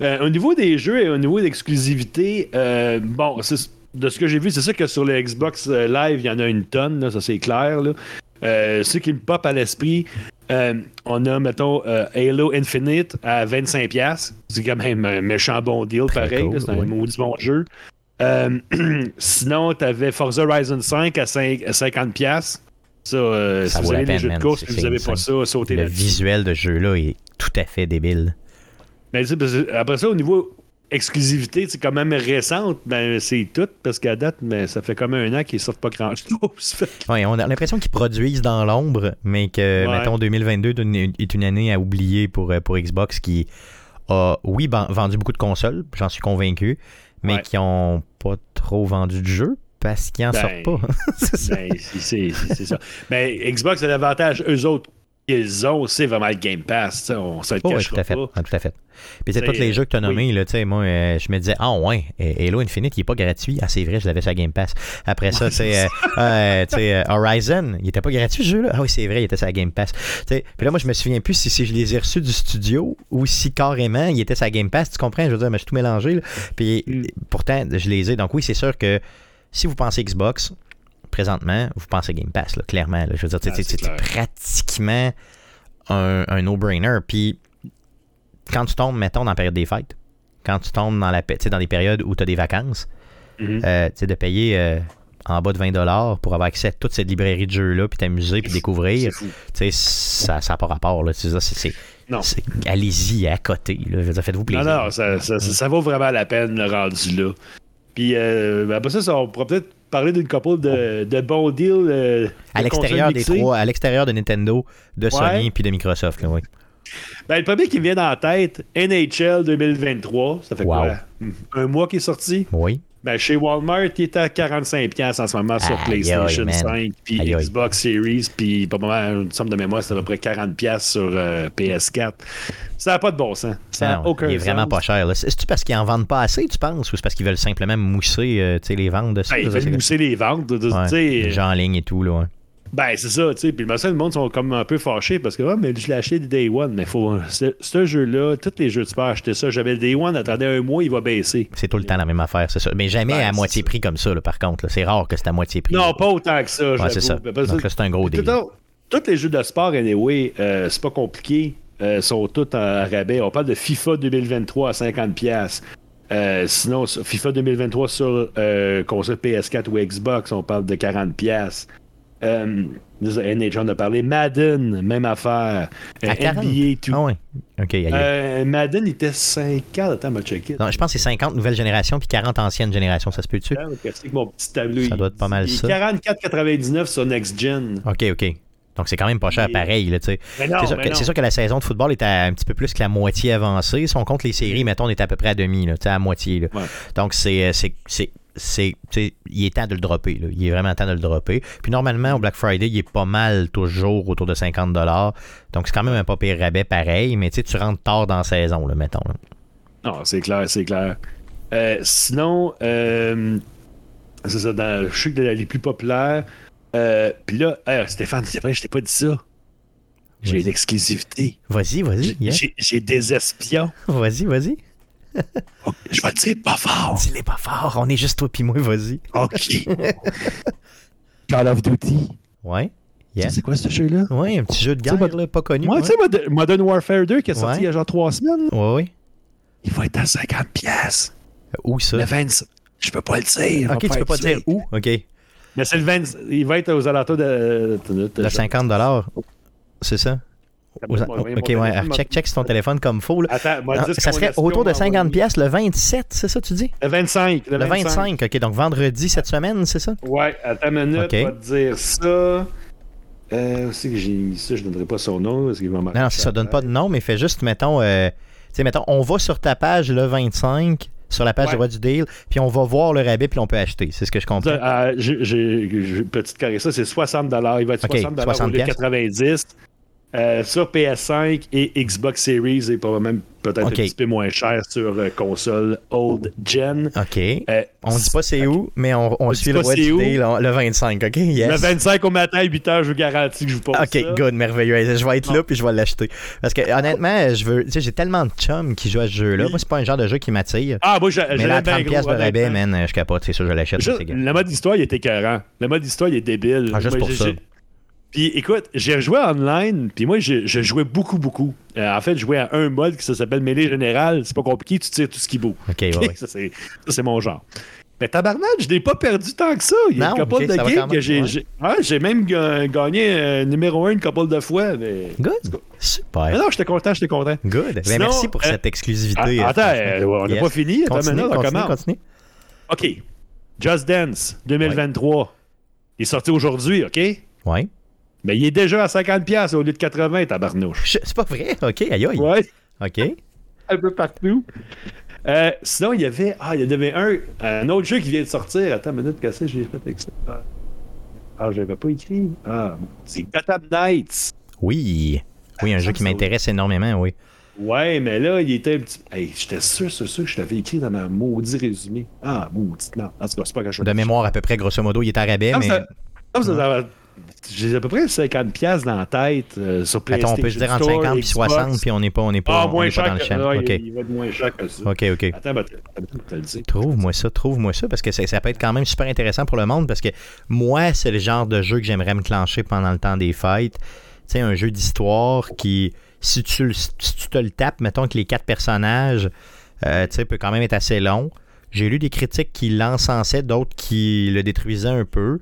Euh, au niveau des jeux et au niveau d'exclusivité, euh, bon, de ce que j'ai vu, c'est ça que sur le Xbox Live, il y en a une tonne, là, ça c'est clair. Là. Euh, ce qui me pop à l'esprit, on a, mettons, Halo Infinite à 25$. C'est quand même un méchant bon deal, pareil. cool, c'est un ouais. maudit bon jeu. <clears throat> Sinon, tu avais Forza Horizon 5 à, 5 à 50$. Ça, euh, Ça si vous des peine, jeux de course vous n'avez pas ça, sautez Le visuel de jeu-là est tout à fait débile. Mais après ça, au niveau exclusivité, c'est quand même récente, ben c'est tout, parce qu'à date, ben, ça fait comme un an qu'ils sortent pas grand-chose. <laughs> Ouais, on a l'impression qu'ils produisent dans l'ombre, mais que, Ouais. mettons, 2022 est une- année à oublier pour, euh, pour Xbox qui a, oui, ban- vendu beaucoup de consoles, j'en suis convaincu, mais Ouais. qui ont pas trop vendu de jeux parce qu'ils en Ben, sortent pas. <laughs> C'est ça. ben, c'est- c'est c'est ça. Mais Xbox, l'avantage, eux autres, qu'ils ont, c'est vraiment le Game Pass. On se le Oh, oui, tout à fait. pas. Ah, tout à fait. Puis c'est tous les jeux que tu as oui. nommés, là, moi, euh, je me disais, ah ouais, euh, Halo Infinite, il est pas gratuit. Ah, c'est vrai, je l'avais sur la Game Pass. Après ça, tu sais, euh, Horizon, il était pas gratuit ce jeu-là. Ah oui, c'est vrai, il était sur la Game Pass. Puis là, moi, je me souviens plus si, si je les ai reçus du studio ou si carrément il était sur la Game Pass. Tu comprends? Je veux dire, mais je suis tout mélangé. là. Puis Mm. pourtant, je les ai. Donc oui, c'est sûr que si vous pensez Xbox, présentement, vous pensez Game Pass, là, clairement. là. Je veux dire, Ah, c'est pratiquement un, un no-brainer. Puis quand tu tombes, mettons, dans la période des fêtes, quand tu tombes dans, la, dans des périodes où tu as des vacances, Mhm. euh, de payer, euh, en bas de 20 pour avoir accès à toute cette librairie de jeux-là, puis t'amuser, puis découvrir, ça n'a pas rapport. Non. Allez-y à côté. Faites-vous Non, plaisir. non, ça, ça, ça- ça vaut vraiment la peine, le rendu là. Puis euh, ben, après ça, on pourrait peut-être parler d'une couple de, de bons deals. euh, à de l'extérieur des trois, à l'extérieur de Nintendo, de Sony puis de Microsoft. Là, oui. Ben, le premier qui me vient en tête, NHL 2023. Ça fait Wow. quoi? Un mois qui est sorti? oui. Ben, chez Walmart, il est à 45$ en ce moment sur PlayStation aïe, man. 5 puis. Xbox Series. Puis, pas mal, une somme de mémoire, c'est à peu près 40$ sur euh, PS4. Ça n'a pas de bon sens. Ça n'a Non, aucun il est vraiment pas cher. C'est-tu parce qu'ils en vendent pas assez, tu penses, ou c'est parce qu'ils veulent simplement mousser euh, les ventes de ça? Ben, il Ça, fait c'est- mousser les ventes. de- de- Ouais, les gens en ligne et tout. Là, ouais. Ben, c'est ça, tu sais. Puis, le le monde sont comme un peu fâchés parce que, ah, mais je l'ai acheté le Day One. Mais faut. Ce, jeu-là, tous les jeux, tu peux acheter ça. J'avais le Day One, attendez un mois, il va baisser. C'est tout le temps la même affaire, c'est ça. Mais jamais Ben, à moitié ça. prix comme ça, là, par contre. C'est rare que c'est à moitié prix. Non, pas autant que ça. Ouais, c'est ça. Parce Donc là, c'est un gros à- Tous les jeux de sport, anyway, euh, c'est pas compliqué. euh, sont tous en rabais. On parle de FIFA 2023 à 50$. Euh, sinon, FIFA 2023 sur euh, console PS4 ou Xbox, on parle de 40$. Euh, NHL, on a parlé. Madden, même affaire. Euh, À 40? NBA, tout. Ah ouais. OK. Euh, Madden il était 50. Attends, m'a checké. Non, je pense que c'est 50 nouvelles générations puis 40 anciennes générations, ça se peut-tu? Mon petit tableau Ça doit être pas mal ça. 44,99 sur Next Gen. OK, OK. Donc c'est quand même pas cher pareil, C'est sûr, que- sûr la saison de football est à un petit peu plus que la moitié avancée. Si on compte les séries, mettons, on est à peu près à demi, là, à moitié. là. Ouais. Donc, c'est, euh, c'est, il est temps de le dropper. là. Il est vraiment temps de le dropper. Puis normalement, au Black Friday, il est pas mal toujours autour de 50 Donc, c'est quand même un pas pire rabais pareil, mais tu rentres tard dans la saison, là, mettons. là. Non, c'est clair, c'est clair. Euh, sinon, euh, c'est ça, dans, je sais que les plus populaires. Euh, Puis là, hey, Stéphane, c'est vrai, je t'ai pas dit ça. J'ai une exclusivité. Vas-y, vas-y. yeah. J'ai des espions. <laughs> Vas-y, vas-y. <laughs> Je vais te dire pas fort. Dis-les pas fort. On est juste toi pis moi, vas-y. OK. <laughs> Call of Duty. Ouais. Yeah. C'est quoi ce jeu-là? Ouais, un petit jeu de guerre, là, pas connu. Moi, ouais. tu sais, Mod- Modern Warfare 2 qui est sorti Ouais. il y a genre trois semaines, là, Ouais, ouais. il va être à 50 pièces. Où ça? Le 20... Je peux pas le dire. Ok, tu peux pas dire où? Ok. Mais c'est le 20... Il va être aux alentours de... De 50 C'est ça? Mon ok, ouais. Check, check sur ton téléphone comme faux. Là. Attends, moi, Non, ça serait autour de m'a 50 envoyé. pièces le 27, c'est ça tu dis? Le 25. Le, Le 25. 25, ok, donc vendredi cette semaine, c'est ça? Ouais, attends une minute, Ok. on va te dire ça. Euh, c'est que j'ai mis ça, je ne donnerai pas son nom parce qu'il va Non, ça, donne pas de nom, mais fais juste, mettons, euh, mettons, on va sur ta page le 25, sur la page Ouais. de Roi du Deal, puis on va voir le rabais, puis on peut acheter. C'est ce que je comprends. Euh, j'ai- petite carré ça, c'est 60 Il va être Ok, 60 au 60 lieu de 90 euh, sur PS5 et Xbox Series et pas même peut-être un petit peu moins cher sur euh, console old gen. Ok. Euh, On dit pas c'est où, mais on, on On suit le Roi du on- le 25, ok? Yes. Le 25 au matin à 8h, je vous garantis que je vous pose Ok, ça. good, merveilleux. Je vais être là puis je vais l'acheter. Parce que honnêtement, je veux, tu sais, j'ai tellement de chums qui jouent à ce jeu-là. Moi, c'est pas un genre de jeu qui m'attire. Ah, moi, je, Mais là, à l'aime bien 30 pièces de rabais, man, je capote. C'est sûr, je l'achète. Le mode d'histoire, il est écœurant. Le mode d'histoire, il est débile. Ah, juste Moi, pour ça. Puis écoute, j'ai rejoué online, puis moi, je, je jouais beaucoup, beaucoup. Euh, en fait, je jouais à un mode qui s'appelle Mêlée Générale. C'est pas compliqué, tu tires tout ce qui bouge. Ok, ouais, <laughs> ouais. ça, c'est mon genre. Mais tabarnak, je n'ai pas perdu tant que ça. Il y a Non, une couple de games que j'ai. j'ai- ouais, même ga- gagné euh, numéro un une couple de fois. Mais... Good. Mais Super. non, j'étais content, j'étais content. Good. Ben, Sinon, merci pour euh, cette exclusivité. Ah, attends, on n'a Yes. pas fini. Attends, Continue, maintenant, on continue. OK. Just Dance 2023. Il est sorti aujourd'hui, OK? Ouais. Mais il est déjà à 50$ au lieu de 80, tabarnouche. Je- C'est pas vrai? Ok, aïe aïe. Ouais, Ok. un peu partout. Euh, sinon, il y avait. Ah, il y en avait un, un autre jeu qui vient de sortir. Attends une minute, qu'est-ce que j'ai fait avec ça? Ah, ah j'avais pas écrit. Ah, c'est Gotham Knights. Oui. Oui, un Ça jeu qui m'intéresse énormément, oui. Ouais, mais là, il était un petit. Hey, j'étais sûr, c'est sûr que je t'avais écrit dans ma maudit résumé. Ah, maudit, non. En tout cas, c'est pas quelque chose. De mémoire, à peu près, grosso modo, il est à rabais, Comme mais. ça- comme ça, ça va- J'ai à peu près 50$ dans la tête euh, sur Attends, PlayStation. on peut se dire entre Store, 50 et 60, Xbox. puis on n'est pas, on n'est pas, Ah, on moins n'est pas dans le champ. ouais, Ok. il, il va être moins cher que ça. Ok, ok. Attends. Trouve-moi ça, trouve-moi ça, parce que ça, ça peut être quand même super intéressant pour le monde, parce que moi, c'est le genre de jeu que j'aimerais me clencher pendant le temps des fêtes. Tu sais, un jeu d'histoire qui, si tu, si tu te le tapes, mettons que les quatre personnages, euh, tu sais, peut quand même être assez long. J'ai lu des critiques qui l'encensaient, d'autres qui le détruisaient un peu.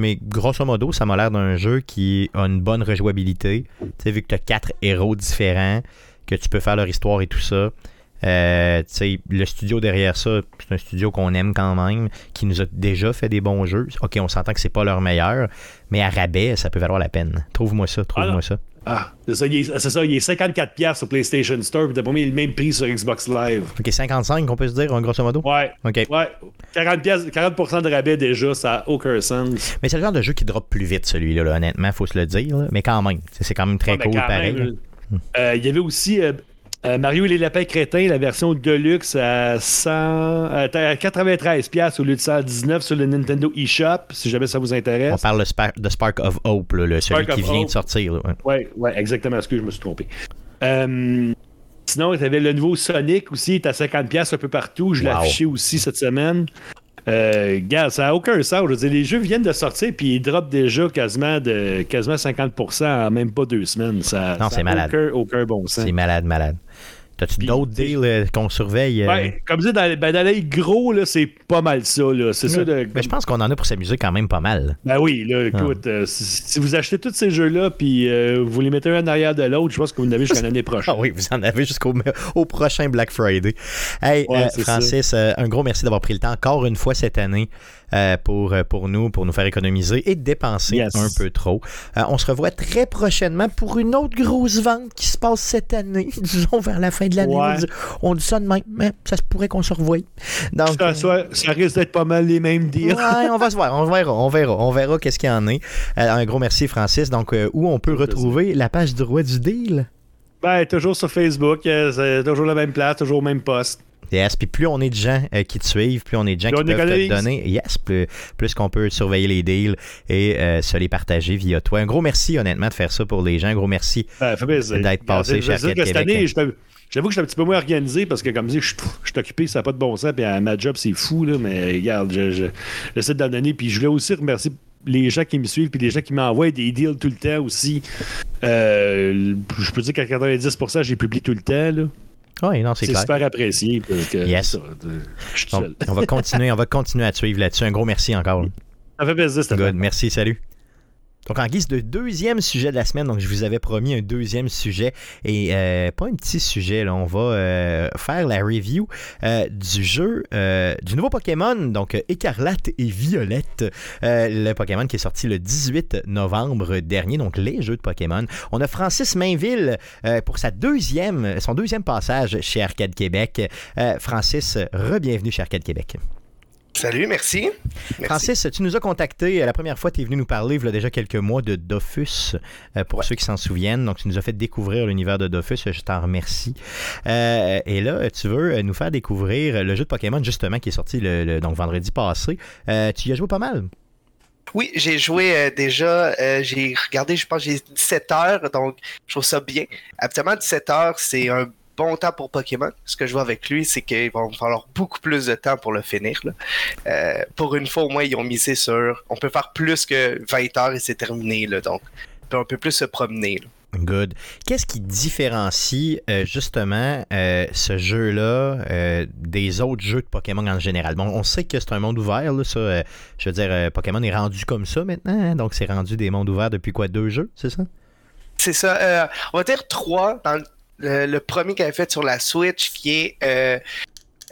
Mais grosso modo, ça m'a l'air d'un jeu qui a une bonne rejouabilité. Tu sais, vu que tu as quatre héros différents, que tu peux faire leur histoire et tout ça. Euh, le studio derrière ça, c'est un studio qu'on aime quand même, qui nous a déjà fait des bons jeux. Ok, on s'entend que c'est pas leur meilleur, mais à rabais, ça peut valoir la peine. Trouve-moi ça, trouve-moi ça. Ah, c'est ça, il est, ça, il est 54$ sur PlayStation Store, puis t'as pas mis le même prix sur Xbox Live. Ok, 55, on peut se dire, grosso modo? Ouais. Ok. Ouais. 40%, 40 de rabais déjà, ça n'a aucun sens. Mais c'est le genre de jeu qui drop plus vite, celui-là, là, honnêtement, faut se le dire. Mais quand même, c'est quand même très cool, pareil. Euh, il y avait aussi euh, euh, Mario et les lapins crétins, la version Deluxe à, 100, à 93$ au lieu de 119 sur le Nintendo eShop, si jamais ça vous intéresse. On parle de, Spark of Hope, le, celui qui vient de sortir. Oui, ouais, ouais, exactement. Excuse, je me suis trompé. Euh, sinon, tu avais le nouveau Sonic aussi, il est à 50$ un peu partout. Je l'ai affiché aussi cette semaine. Euh, gars, ça n'a aucun sens. Je veux dire, les jeux viennent de sortir puis ils drop déjà quasiment de quasiment 50% en même pas deux semaines. Ça, non, c'est malade. Aucun, aucun bon sens. C'est malade, malade. T'as-tu d'autres deals euh, qu'on surveille? Euh? comme ça, dans, ben, dans l'œil gros, c'est pas mal ça. C'est ça de, ben, je pense qu'on en a pour s'amuser quand même pas mal. Ben oui, là, ah. écoute, euh, si, vous achetez tous ces jeux-là puis vous les mettez un en arrière de l'autre, je pense que vous en avez jusqu'à l'année prochaine. <laughs> Ah oui, vous en avez jusqu'au <laughs> au prochain Black Friday. Hey, Francis, un gros merci d'avoir pris le temps encore une fois cette année. Euh, pour, euh, pour nous, pour nous faire économiser et dépenser un peu trop. Euh, on se revoit très prochainement pour une autre grosse vente qui se passe cette année, <laughs> disons vers la fin de l'année. On, dit ça de même, mais ça se pourrait qu'on se revoie. Donc, ça, ça, risque d'être pas mal les mêmes deals. Ouais, on va se voir, on verra, on verra, on verra qu'est-ce qu'il y en est. un gros merci Francis. Donc, où on peut retrouver la page du roi du deal? Ben, toujours sur Facebook, c'est toujours la même place, toujours le même poste. Yes, puis plus on est de gens euh, qui te suivent, plus on est de gens qui peuvent te donner. Yes, plus, plus qu'on peut surveiller les deals et euh, se les partager via toi. Un gros merci, honnêtement, de faire ça pour les gens. Un gros merci d'être passé chez Arcade Québec. J'avoue que je suis un petit peu moins organisé parce que, comme je dis, je, suis occupé, ça n'a pas de bon sens. Puis à ma job, c'est fou, là, mais regarde, j'essaie d'en donner. Puis je voulais aussi remercier les gens qui me suivent puis les gens qui m'envoient des deals tout le temps aussi. Euh, je peux dire qu'à 90%, j'ai publié tout le temps. Là. Oui, non, c'est clair. super apprécié. yes. on va continuer, on va continuer à te suivre là-dessus. Un gros merci encore. Ça fait plaisir, Good. Merci, salut. Donc, en guise de deuxième sujet de la semaine, donc je vous avais promis un deuxième sujet et euh, pas un petit sujet. Là, on va euh, faire la review euh, du jeu du nouveau Pokémon, donc Écarlate et Violette, le Pokémon qui est sorti le 18 novembre dernier. Donc, les jeux de Pokémon. On a Francis Mainville pour sa deuxième, son deuxième passage chez Arcade Québec. Francis, re-bienvenue chez Arcade Québec. Salut, merci. Francis, tu nous as contacté. Euh, la première fois, tu es venu nous parler il y a déjà quelques mois de Dofus, euh, pour ceux qui s'en souviennent. Donc, tu nous as fait découvrir l'univers de Dofus. Je t'en remercie. Euh, et là, tu veux nous faire découvrir le jeu de Pokémon, justement, qui est sorti le, donc vendredi passé. tu y as joué pas mal? Oui, j'ai joué déjà, j'ai regardé, je pense j'ai 17 heures, donc je trouve ça bien. Habituellement, 17 heures, c'est un bon temps pour Pokémon. Ce que je vois avec lui, c'est qu'il va falloir beaucoup plus de temps pour le finir. Euh, pour une fois, au moins, ils ont misé sur. On peut faire plus que 20 heures et c'est terminé. Là, donc, on peut un peu plus se promener. Good. Qu'est-ce qui différencie euh, justement euh, ce jeu-là des autres jeux de Pokémon en général? Bon, on sait que c'est un monde ouvert, là, ça. je veux dire, Pokémon est rendu comme ça maintenant, hein? donc c'est rendu des mondes ouverts depuis quoi, deux jeux, c'est ça? C'est ça. on va dire trois dans le le, premier qu'ils avaient fait sur la Switch, qui est euh,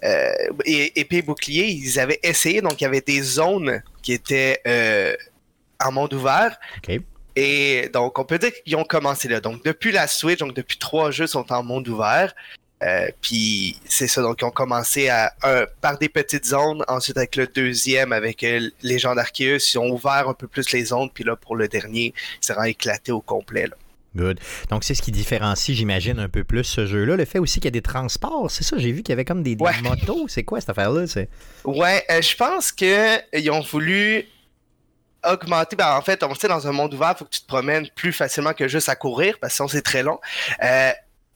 euh, épée bouclier, ils avaient essayé, donc il y avait des zones qui étaient euh, en monde ouvert. Et donc, on peut dire qu'ils ont commencé là. Donc, depuis la Switch, donc depuis trois jeux sont en monde ouvert. puis c'est ça, donc ils ont commencé à, par des petites zones, ensuite avec le deuxième, avec les gens d'Arceus, ils ont ouvert un peu plus les zones, puis là pour le dernier, c'est vraiment éclaté au complet. Là. Good. Donc, c'est ce qui différencie, j'imagine, un peu plus ce jeu-là. Le fait aussi qu'il y a des transports, c'est ça, j'ai vu qu'il y avait comme des, motos. C'est quoi cette affaire-là? Ouais, euh, je pense qu'ils ont voulu augmenter. Ben, en fait, on sait, dans un monde ouvert, il faut que tu te promènes plus facilement que juste à courir, parce que sinon, c'est très long. Euh,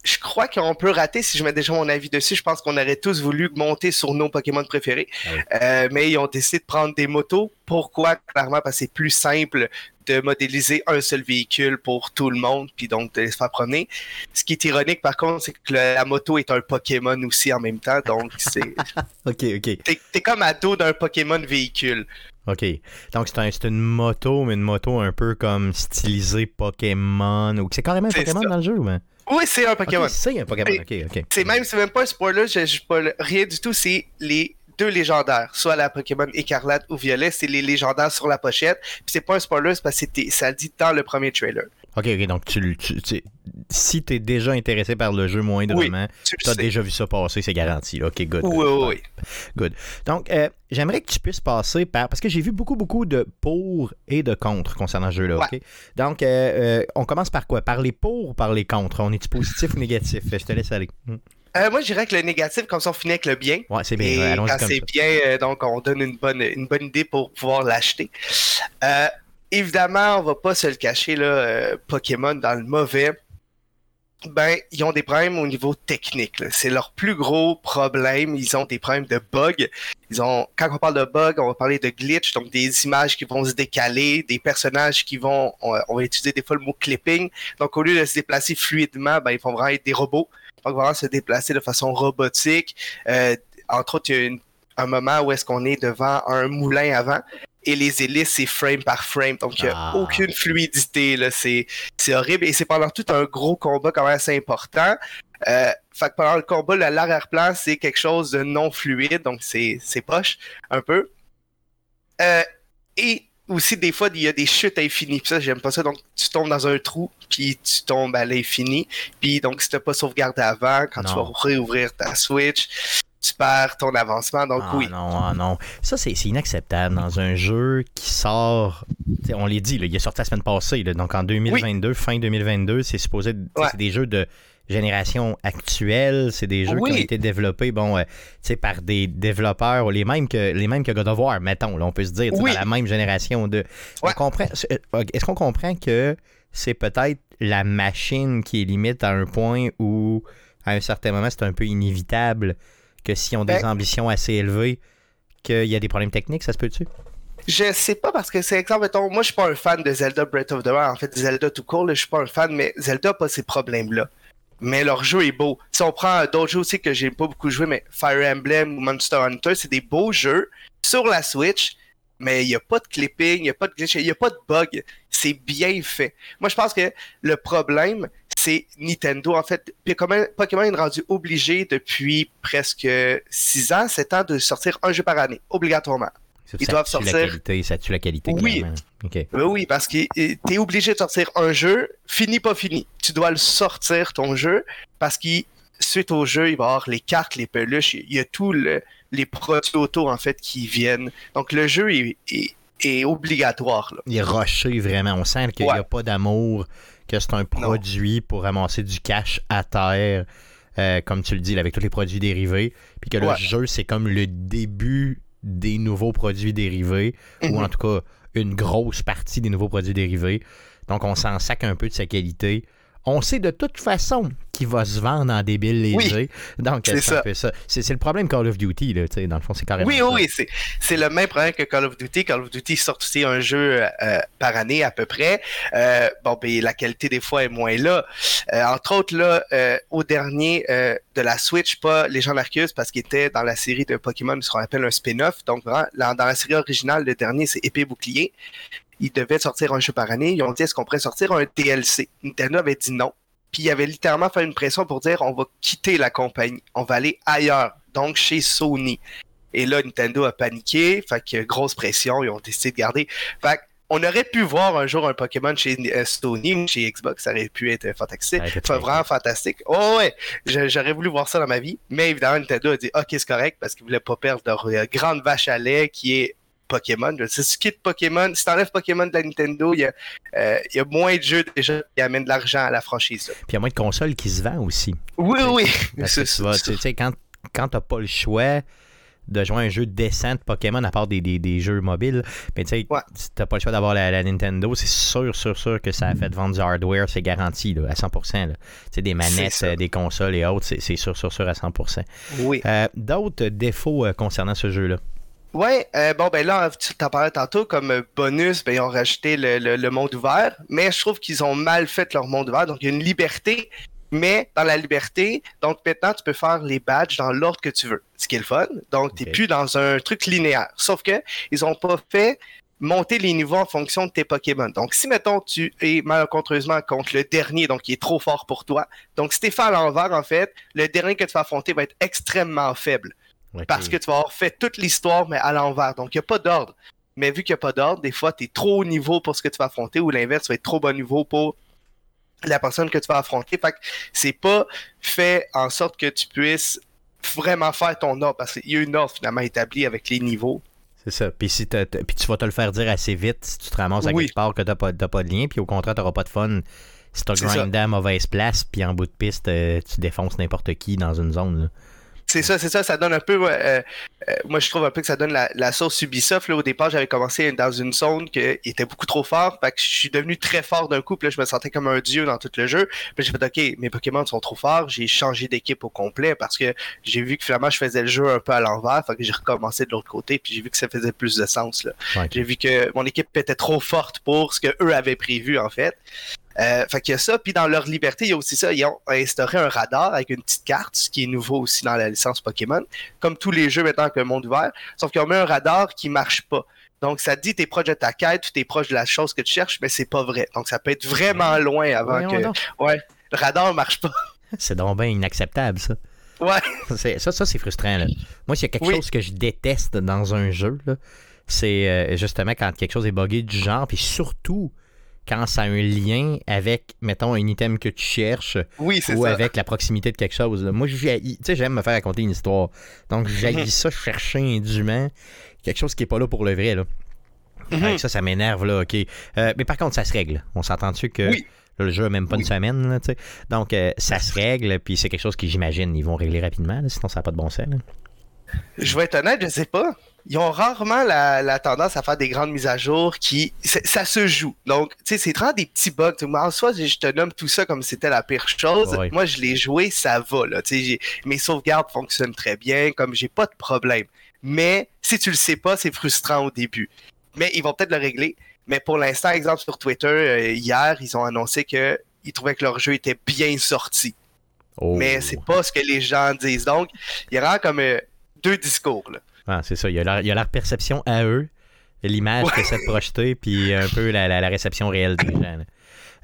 je crois qu'on peut rater si je mets déjà mon avis dessus. Je pense qu'on aurait tous voulu monter sur nos Pokémon préférés. Ah Euh, mais ils ont décidé de prendre des motos. Pourquoi? Clairement, parce que c'est plus simple de modéliser un seul véhicule pour tout le monde, puis donc de se faire promener. Ce qui est ironique, par contre, c'est que le- la moto est un Pokémon aussi en même temps. Donc, c'est <laughs> Ok, ok. t'es t'es comme à dos d'un Pokémon véhicule. OK. Donc, c'est un- c'est une moto, mais une moto un peu comme stylisée Pokémon. Ou c'est carrément un Pokémon ça. dans le jeu, ou ben? Oui, c'est un Ok, Pokémon. c'est un Pokémon. OK, OK. C'est même, c'est même pas un spoiler, je, je spoil rien du tout, c'est les deux légendaires, soit la Pokémon écarlate ou violet, c'est les légendaires sur la pochette. Puis c'est pas un spoiler, c'est parce que ça le dit dans le premier trailer. OK, OK. Donc, tu, tu, tu- si t'es déjà intéressé par le jeu moindrement, Tu le t'as sais. déjà vu ça passer, c'est garanti. là. OK, good. Oui, oui, oui. Donc, euh, j'aimerais que tu puisses passer par. Parce que j'ai vu beaucoup, beaucoup de pour et de contre concernant ce jeu-là. Ouais. OK? Donc, euh, euh, on commence par quoi? Par les pour ou par les contre? On est-tu positif ou négatif? Je te laisse aller. Hmm. Euh, moi, je dirais que le négatif, comme ça, on finit avec le bien. Ouais, c'est bien. Et ouais, Allons-y quand c'est bien, euh, donc on donne une bonne, une bonne idée pour pouvoir l'acheter. Euh, évidemment, on va pas se le cacher, là, euh, Pokémon dans le mauvais. Ben, ils ont des problèmes au niveau technique. C'est leur plus gros problème. Ils ont des problèmes de bugs. Ils ont, quand on parle de bugs, on va parler de glitch, donc des images qui vont se décaler, des personnages qui vont, on, on va utiliser des fois le mot clipping. Donc, au lieu de se déplacer fluidement, ben, ils vont vraiment être des robots. Donc, vraiment se déplacer de façon robotique. Euh, entre autres, il y a une- un moment où est-ce qu'on est devant un moulin avant et les hélices, c'est frame par frame. Donc, il n'y a Ah. aucune fluidité. Là. C'est, c'est horrible. Et c'est pendant tout un gros combat quand même assez important. Euh, fait que pendant le combat, l'arrière-plan, c'est quelque chose de non fluide. Donc, c'est, c'est poche un peu. Euh, et aussi, des fois, il y a des chutes infinies. Puis ça, j'aime pas ça. Donc, tu tombes dans un trou, puis tu tombes à l'infini. Puis donc, si tu n'as pas sauvegardé avant, quand tu vas réouvrir ta Switch, tu perds ton avancement. Donc, Ah oui. non, ah non. Ça, c'est inacceptable dans un jeu qui sort. On l'a dit, là, il est sorti la semaine passée. là, donc en 2022, fin 2022, c'est supposé. Ouais. C'est des jeux de génération actuelle. C'est des jeux Oui. qui ont été développés bon, euh, par des développeurs, les mêmes que, les mêmes que God of War, mettons. Là, on peut se dire, Oui. dans la même génération de. On Ouais. comprend- euh, Est-ce qu'on comprend que c'est peut-être la machine qui est limite à un point où, à un certain moment, c'est un peu inévitable que si on ont des Ben- ambitions assez élevées, qu'il y a des problèmes techniques, ça se peut-tu? Je sais pas parce que c'est exemple, mettons, moi je suis pas un fan de Zelda Breath of the Wild, en fait Zelda tout court, je suis pas un fan, mais Zelda a pas ces problèmes-là. Mais leur jeu est beau. Si on prend d'autres jeux aussi que j'ai pas beaucoup joué, mais Fire Emblem ou Monster Hunter, c'est des beaux jeux sur la Switch, mais il y a pas de clipping, il y a pas de glitch, il y a pas de bug. C'est bien fait. Moi je pense que le problème, c'est Nintendo. En fait, Pokémon, Pokémon est rendu obligé depuis presque 6 ans, 7 ans de sortir un jeu par année, obligatoirement. Ça, Ils ça doivent tue sortir- la qualité, ça tue la qualité, Oui. Ben oui, parce que euh, t'es obligé de sortir un jeu, fini pas fini. Tu dois le sortir ton jeu parce que suite au jeu, il va y avoir les cartes, les peluches, il y a tous les produits autour en fait qui viennent. Donc le jeu est, est- est obligatoire. Là. Il est rushé, vraiment. On sent qu'il n'y a pas d'amour, que c'est un produit pour ramasser du cash à terre, euh, comme tu le dis, avec tous les produits dérivés. Puis que le jeu, c'est comme le début des nouveaux produits dérivés, ou Mhm. en tout cas une grosse partie des nouveaux produits dérivés. Donc on s'en sac un peu de sa qualité. On sait de toute façon qu'il va se vendre en débile léger. Donc c'est ça. C'est le problème Call of Duty, là, tu sais, dans le fond, c'est carrément Oui, ça. oui, oui, c'est, le même problème que Call of Duty. Call of Duty sort aussi un jeu euh, par année à peu près. Euh, bon, ben, la qualité des fois est moins là. Euh, entre autres, là, au dernier de la Switch, pas Legend Arceus, parce qu'il était dans la série de Pokémon, ce qu'on appelle un spin-off. Donc, vraiment, dans dans la série originale, le dernier, c'est Épée Bouclier. Ils devaient sortir un jeu par année. Ils ont dit, est-ce qu'on pourrait sortir un DLC? Nintendo avait dit non. Puis il avait littéralement fait une pression pour dire on va quitter la compagnie, on va aller ailleurs, donc chez Sony. Et là, Nintendo a paniqué, fait que grosse pression, ils ont décidé de garder. Fait on aurait pu voir un jour un Pokémon chez euh, Sony, chez Xbox, ça aurait pu être fantastique. Ça aurait été Enfin, vraiment fantastique. Oh ouais, j'aurais voulu voir ça dans ma vie, mais évidemment, Nintendo a dit ok, c'est correct parce qu'ils voulaient pas perdre leur euh, grande vache à lait qui est Pokémon. Si tu quittes Pokémon, si t'enlèves Pokémon de la Nintendo, il y a, euh, il y a moins de jeux déjà qui amènent de l'argent à la franchise. là. Puis il y a moins de consoles qui se vendent aussi. Oui, oui. <laughs> C'est- c'est- tu sais, quand, quand t'as pas le choix de jouer à un jeu décent de Pokémon à part des, des, des jeux mobiles. Mais tu sais, Ouais. si t'as pas le choix d'avoir la, la Nintendo, c'est sûr, sûr, sûr que ça a fait vendre du hardware, c'est garanti là, à 100%. là. Tu sais, des manettes, ça. des consoles et autres, c'est c'est sûr, sûr, sûr à 100%. Oui. Euh, D'autres défauts euh, concernant ce jeu-là? Ouais, euh, bon, ben là, tu t'en parlais tantôt, comme euh, bonus, ben, ils ont rajouté le, le- le monde ouvert, mais je trouve qu'ils ont mal fait leur monde ouvert. Donc, il y a une liberté, mais dans la liberté, donc maintenant, tu peux faire les badges dans l'ordre que tu veux, ce qui est le fun. Donc, tu Ok. plus dans un truc linéaire. Sauf que ils ont pas fait monter les niveaux en fonction de tes Pokémon. Donc, si, mettons, tu es malencontreusement contre le dernier, donc qui est trop fort pour toi, donc si t'es fait à l'envers, en fait, le dernier que tu vas affronter va être extrêmement faible Parce que tu vas avoir fait toute l'histoire, mais à l'envers. Donc, il n'y a pas d'ordre. Mais vu qu'il n'y a pas d'ordre, des fois, tu es trop haut niveau pour ce que tu vas affronter, ou l'inverse, tu vas être trop bas niveau pour la personne que tu vas affronter. Fait que c'est pas fait en sorte que tu puisses vraiment faire ton ordre, parce qu'il y a une ordre finalement établie avec les niveaux. C'est ça. Puis, si t'as- t'as- puis tu vas te le faire dire assez vite si tu te ramasses à Oui. quelque part que t'as pas, t'as pas de lien, puis au contraire, t'auras pas de fun si t'as grindé à mauvaise place, puis en bout de piste, euh, tu défonces n'importe qui dans une zone. là. C'est ça, c'est ça, ça donne un peu. euh, euh, moi, je trouve un peu que ça donne la, la sauce Ubisoft. Là, au départ, j'avais commencé dans une zone qui était beaucoup trop fort. Fait que je suis devenu très fort d'un coup. Puis là, je me sentais comme un dieu dans tout le jeu. Puis j'ai fait, OK, mes Pokémon sont trop forts. J'ai changé d'équipe au complet parce que j'ai vu que finalement, je faisais le jeu un peu à l'envers. Fait que j'ai recommencé de l'autre côté. Puis j'ai vu que ça faisait plus de sens. Là. Ouais. J'ai vu que mon équipe était trop forte pour ce que eux avaient prévu, en fait. Euh, fait qu'il y a ça, puis dans leur liberté, il y a aussi ça, ils ont instauré un radar avec une petite carte, ce qui est nouveau aussi dans la licence Pokémon, comme tous les jeux maintenant le monde ouvert, sauf qu'ils ont mis un radar qui marche pas. Donc ça te dit t'es proche de ta quête, t'es proche de la chose que tu cherches, mais c'est pas vrai. Donc ça peut être vraiment loin avant Voyons que. donc. Ouais, le radar marche pas. <laughs> C'est donc bien inacceptable, ça. Ouais. Ça, ça c'est frustrant. Là. Moi, s'il y a quelque Oui. chose que je déteste dans un jeu, c'est euh, justement quand quelque chose est buggé du genre, puis surtout quand ça a un lien avec, mettons, un item que tu cherches Oui, ou ça. avec la proximité de quelque chose. là. Moi, je tu sais, j'aime me faire raconter une histoire. Donc, j'ai <laughs> ça chercher indûment quelque chose qui est pas là pour le vrai. Là. Mhm. Hey, ça, ça m'énerve, là, OK. Euh, mais par contre, ça se règle. On s'entend dessus que Oui. le jeu a même pas Oui. une semaine, là. Donc, euh, ça se règle, puis c'est quelque chose qui, j'imagine, ils vont régler rapidement, là, sinon ça n'a pas de bon sens. Je vais être honnête, je sais pas. Ils ont rarement la, la tendance à faire des grandes mises à jour qui. Ça se joue. Donc, tu sais, c'est vraiment des petits bugs. En soi, je te nomme tout ça comme si c'était la pire chose. Moi, je l'ai joué, ça va. Là. Mes sauvegardes fonctionnent très bien, comme j'ai pas de problème. Mais si tu le sais pas, c'est frustrant au début. Mais ils vont peut-être le régler. Mais pour l'instant, exemple sur Twitter, euh, hier, ils ont annoncé que ils trouvaient que leur jeu était bien sorti. Oh. Mais c'est pas ce que les gens disent. Donc, il y aura comme euh, deux discours. Là. Ah, c'est ça. Il y, a leur, il y a leur perception à eux, l'image que ça te projeter, puis un peu la, la- la réception réelle des gens.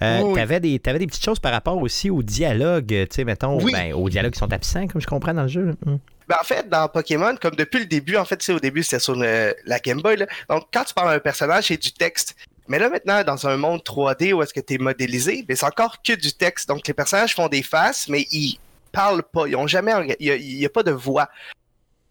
Euh, Oui. T'avais des, t'avais des petites choses par rapport aussi au dialogue, tu sais, mettons, Oui. ben, aux dialogues qui sont absents, comme je comprends dans le jeu. Hum. Ben, en fait, dans Pokémon, comme depuis le début, en fait, au début, c'était sur le- la Game Boy. là. Donc, quand tu parles à un personnage, c'est du texte. Mais là, maintenant, dans un monde 3D où est-ce que tu es modélisé, ben, c'est encore que du texte. Donc, les personnages font des faces, mais ils parlent pas. Ils ont jamais. Il y a, il y a pas de voix.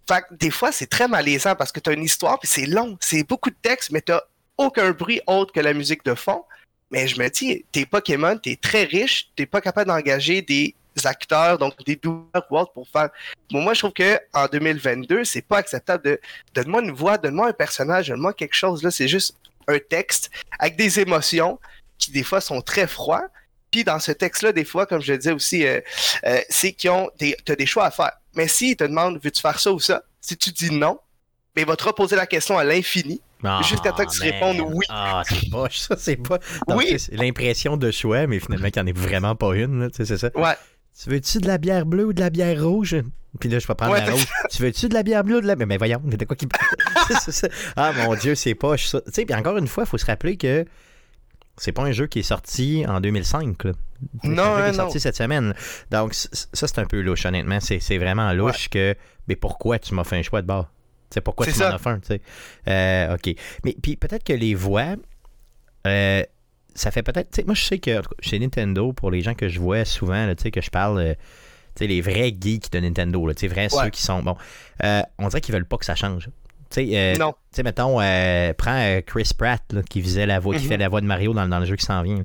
Fait que des fois, c'est très malaisant parce que tu as une histoire, puis c'est long. C'est beaucoup de texte, mais tu aucun bruit autre que la musique de fond. Mais je me dis, tes Pokémon, t'es très riche, t'es pas capable d'engager des acteurs, donc des doubleurs ou autres pour faire. Bon, moi, je trouve que en 2022, c'est pas acceptable de donne-moi une voix, donne-moi un personnage, donne-moi quelque chose. Là, c'est juste un texte avec des émotions qui des fois sont très froids. Puis dans ce texte-là, des fois, comme je le disais aussi, euh, euh, c'est qu'ils ont des, des choix à faire. Mais s'ils te demandent veux-tu faire ça ou ça, si tu dis non, ben, il va te reposer la question à l'infini. Ah, Jusqu'à temps que tu répondes oui. Ah, c'est poche, ça, c'est pas. Oui. l'impression de choix, mais finalement, qu'il n'y en ait vraiment pas une, là, tu sais, c'est ça. Ouais. Tu veux-tu de la bière bleue ou de la bière rouge? Puis là, je vais prendre Ouais, la rouge. Tu veux-tu de la bière bleue ou de la. Mais, mais voyons, de quoi qui. <laughs> <laughs> Ah mon Dieu, c'est poche, ça. Tu sais, puis encore une fois, il faut se rappeler que c'est pas un jeu qui est sorti en 2005, là. Non, est sorti cette semaine. Donc, ça, c'est un peu louche, honnêtement. C'est c'est vraiment louche que. Mais pourquoi tu m'as fait un choix de bord? C'est pourquoi tu m'en as fait un, tu sais? Euh, OK. Mais puis peut-être que les voix. euh, ça fait peut-être. Moi, je sais que chez Nintendo, pour les gens que je vois souvent, tu sais, que je parle. euh, tu sais, les vrais geeks de Nintendo, là, tu sais, vrais Ouais. ceux qui sont. Bon, on dirait qu'ils veulent pas que ça change. Tu sais, euh, Non. tu sais, mettons, euh, prends euh, Chris Pratt, là, qui faisait la voix, qui Mhm. fait la voix de Mario dans, dans le jeu qui s'en vient.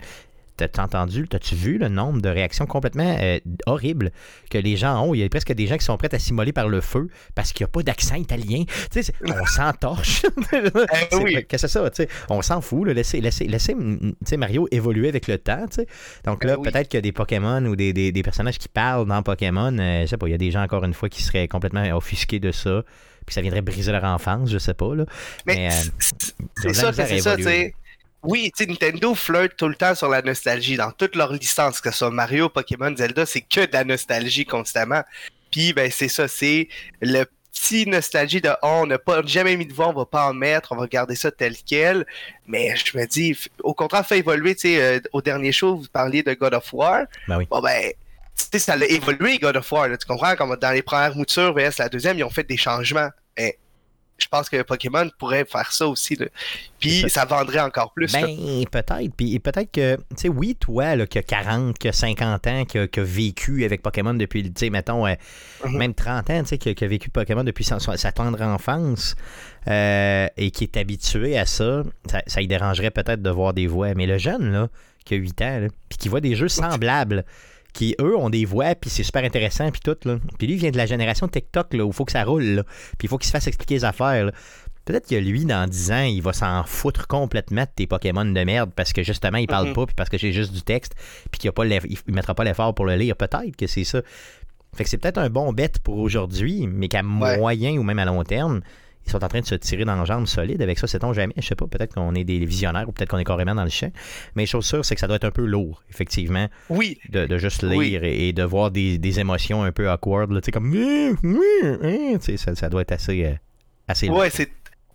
T'as entendu, t'as-tu vu le nombre de réactions complètement euh, horribles que les gens ont? Il y a presque des gens qui sont prêts à s'immoler par le feu parce qu'il n'y a pas d'accent italien. Tu sais, on <laughs> s'entorche. <laughs> Eh oui. Qu'est-ce que c'est ça? tu sais? On s'en fout. Là. Laissez, laissez, laissez tu sais, Mario évoluer avec le temps. tu sais. Donc là, Eh oui. peut-être qu'il y a des Pokémon ou des, des- des personnages qui parlent dans Pokémon. euh, je sais pas, il y a des gens, encore une fois, qui seraient complètement offusqués de ça. Puis ça viendrait briser leur enfance, je sais pas. Là. Mais Mais, euh, c'est- ça, c'est ça, tu sais. Oui, tu sais, Nintendo flirte tout le temps sur la nostalgie dans toutes leurs licences, que ce soit Mario, Pokémon, Zelda, c'est que de la nostalgie constamment. Puis, ben, c'est ça, c'est le petit nostalgie de oh, on n'a pas jamais mis de voix, on va pas en mettre, on va garder ça tel quel. Mais je me dis, au contraire, fait évoluer, tu sais, euh, au dernier show, vous parliez de God of War. Ben oui. Bon, ben, tu sais, ça a évolué, God of War, là, tu comprends? Comme dans les premières moutures, VS la deuxième, ils ont fait des changements. Et je pense que Pokémon pourrait faire ça aussi, là. Puis ça. vendrait encore plus. Ben, peut-être. Puis peut-être que, tu sais, oui, toi, là, qui a 40, qui a 50 ans, qui a, qui a vécu avec Pokémon depuis, tu sais, mettons, euh, Mhm. même 30 ans, tu sais, qui, a- qui a vécu Pokémon depuis sa, sa tendre enfance euh, et qui est habitué à ça, ça, ça lui dérangerait peut-être de voir des voix. Mais le jeune, là, qui a 8 ans, là, puis qui voit des jeux semblables, qui, eux, ont des voix, puis c'est super intéressant, puis tout, là. Puis lui, il vient de la génération TikTok, là, où il faut que ça roule, là. Puis il faut qu'il se fasse expliquer les affaires, là. Peut-être que lui, dans 10 ans, il va s'en foutre complètement de tes Pokémon de merde parce que justement, il parle pas, puis parce que j'ai juste du texte, puis qu'il a pas l'eff- il mettra pas l'effort pour le lire. Peut-être que c'est ça. Fait que c'est peut-être un bon bet pour aujourd'hui, mais qu'à Ouais. moyen ou même à long terme, ils sont en train de se tirer dans la jambe solide avec ça, sait-on jamais. Je sais pas, peut-être qu'on est des visionnaires ou peut-être qu'on est carrément dans le champ. Mais chose sûre, c'est que ça doit être un peu lourd, effectivement, Oui, de, de juste lire Oui. et, et de voir des, des émotions un peu awkward, tu sais, comme. Sais, ça, ça doit être assez, euh, assez lourd. ouais, c'est.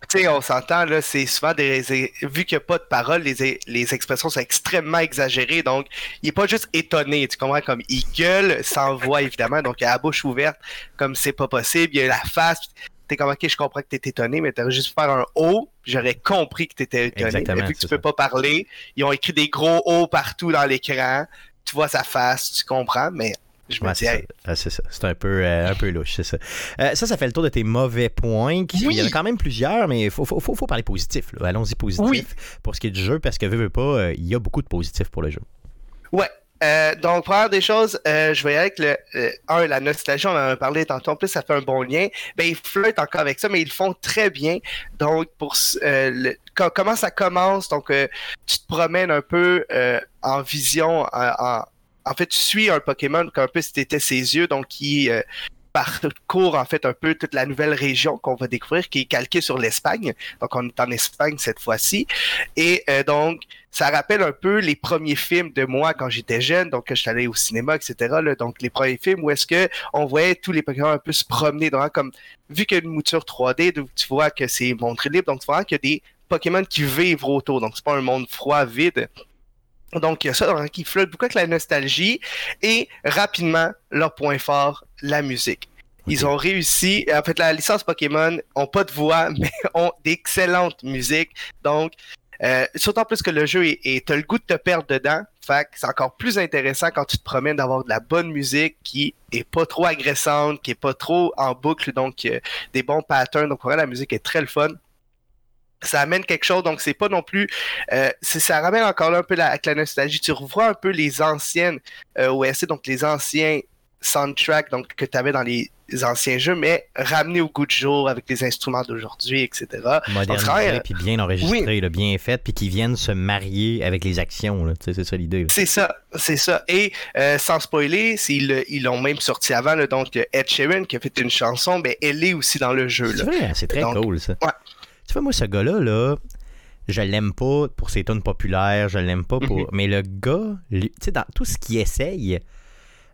Tu sais, on s'entend, là, c'est souvent des. Vu qu'il n'y a pas de parole, les, les expressions sont extrêmement exagérées. Donc, il est pas juste étonné, tu comprends? Comme il gueule sans voix, évidemment. Donc, il a la bouche ouverte, comme c'est pas possible. Il a la face. T'es comme, ok, je comprends que t'es étonné, mais t'aurais juste faire un O, puis j'aurais compris que t'étais étonné. Exactement, Mais vu que tu peux ça. pas parler, ils ont écrit des gros O partout dans l'écran. Tu vois sa face, tu comprends, mais je me Ouais, dis, hey, Ah, c'est ça. C'est un peu, euh, un peu louche, c'est ça. Euh, ça, ça fait le tour de tes mauvais points. qui- Oui. Il y en a quand même plusieurs, mais il faut, faut, faut, faut parler positif. Allons-y positif Oui. pour ce qui est du jeu, parce que veux, veux pas, euh, il y a beaucoup de positifs pour le jeu. Ouais. Euh, donc, première des choses, euh, je vais aller avec le euh, un, la nostalgie, on en a parlé tantôt, en plus ça fait un bon lien. Ben, ils flirtent encore avec ça, mais ils le font très bien. Donc, pour comment ça commence, donc tu te promènes un peu en vision, en, en, fait, tu suis un Pokémon comme un peu si t'étais ses yeux, donc qui euh, parcourt en fait un peu toute la nouvelle région qu'on va découvrir, qui est calquée sur l'Espagne. Donc, on est en Espagne cette fois-ci. Et euh, donc, ça rappelle un peu les premiers films de moi quand j'étais jeune, donc que je suis allé au cinéma, etc. là. donc les premiers films où est-ce que on voyait tous les Pokémon un peu se promener, donc comme vu qu'il y a une mouture 3D, donc tu vois que c'est montré libre, donc tu vois qu'il y a des Pokémon qui vivent autour, donc c'est pas un monde froid, vide. Donc il y a ça donc, qui flotte beaucoup avec la nostalgie et rapidement leur point fort, la musique. Ils ont réussi, en fait la licence Pokémon ont pas de voix, <laughs> mais ont d'excellentes musiques, donc euh, surtout en plus que le jeu est, t'as le goût de te perdre dedans. Fait que c'est encore plus intéressant quand tu te promènes d'avoir de la bonne musique qui est pas trop agressante, qui est pas trop en boucle, donc euh, des bons patterns. Donc vraiment la musique est très le fun. Ça amène quelque chose, donc c'est pas non plus. Euh, ça ramène encore là un peu la, la nostalgie. Tu revois un peu les anciennes euh, OSC, donc les anciens soundtracks donc, que tu avais dans les anciens jeux, mais ramenés au goût du jour avec les instruments d'aujourd'hui, etc. Modernisé, puis bien enregistré, là, bien fait, puis qui viennent se marier avec les actions. C'est ça l'idée. C'est ça, c'est ça. Et euh, sans spoiler, ils ils l'ont même sorti avant, là, donc Ed Sheeran qui a fait une chanson, ben, elle est aussi dans le jeu. C'est vrai, c'est très Donc, cool, ça. ouais. Tu vois, moi, ce gars-là, là, je l'aime pas pour ses tunes populaires, je l'aime pas pour. Mhm. Mais le gars, tu sais, dans tout ce qu'il essaye,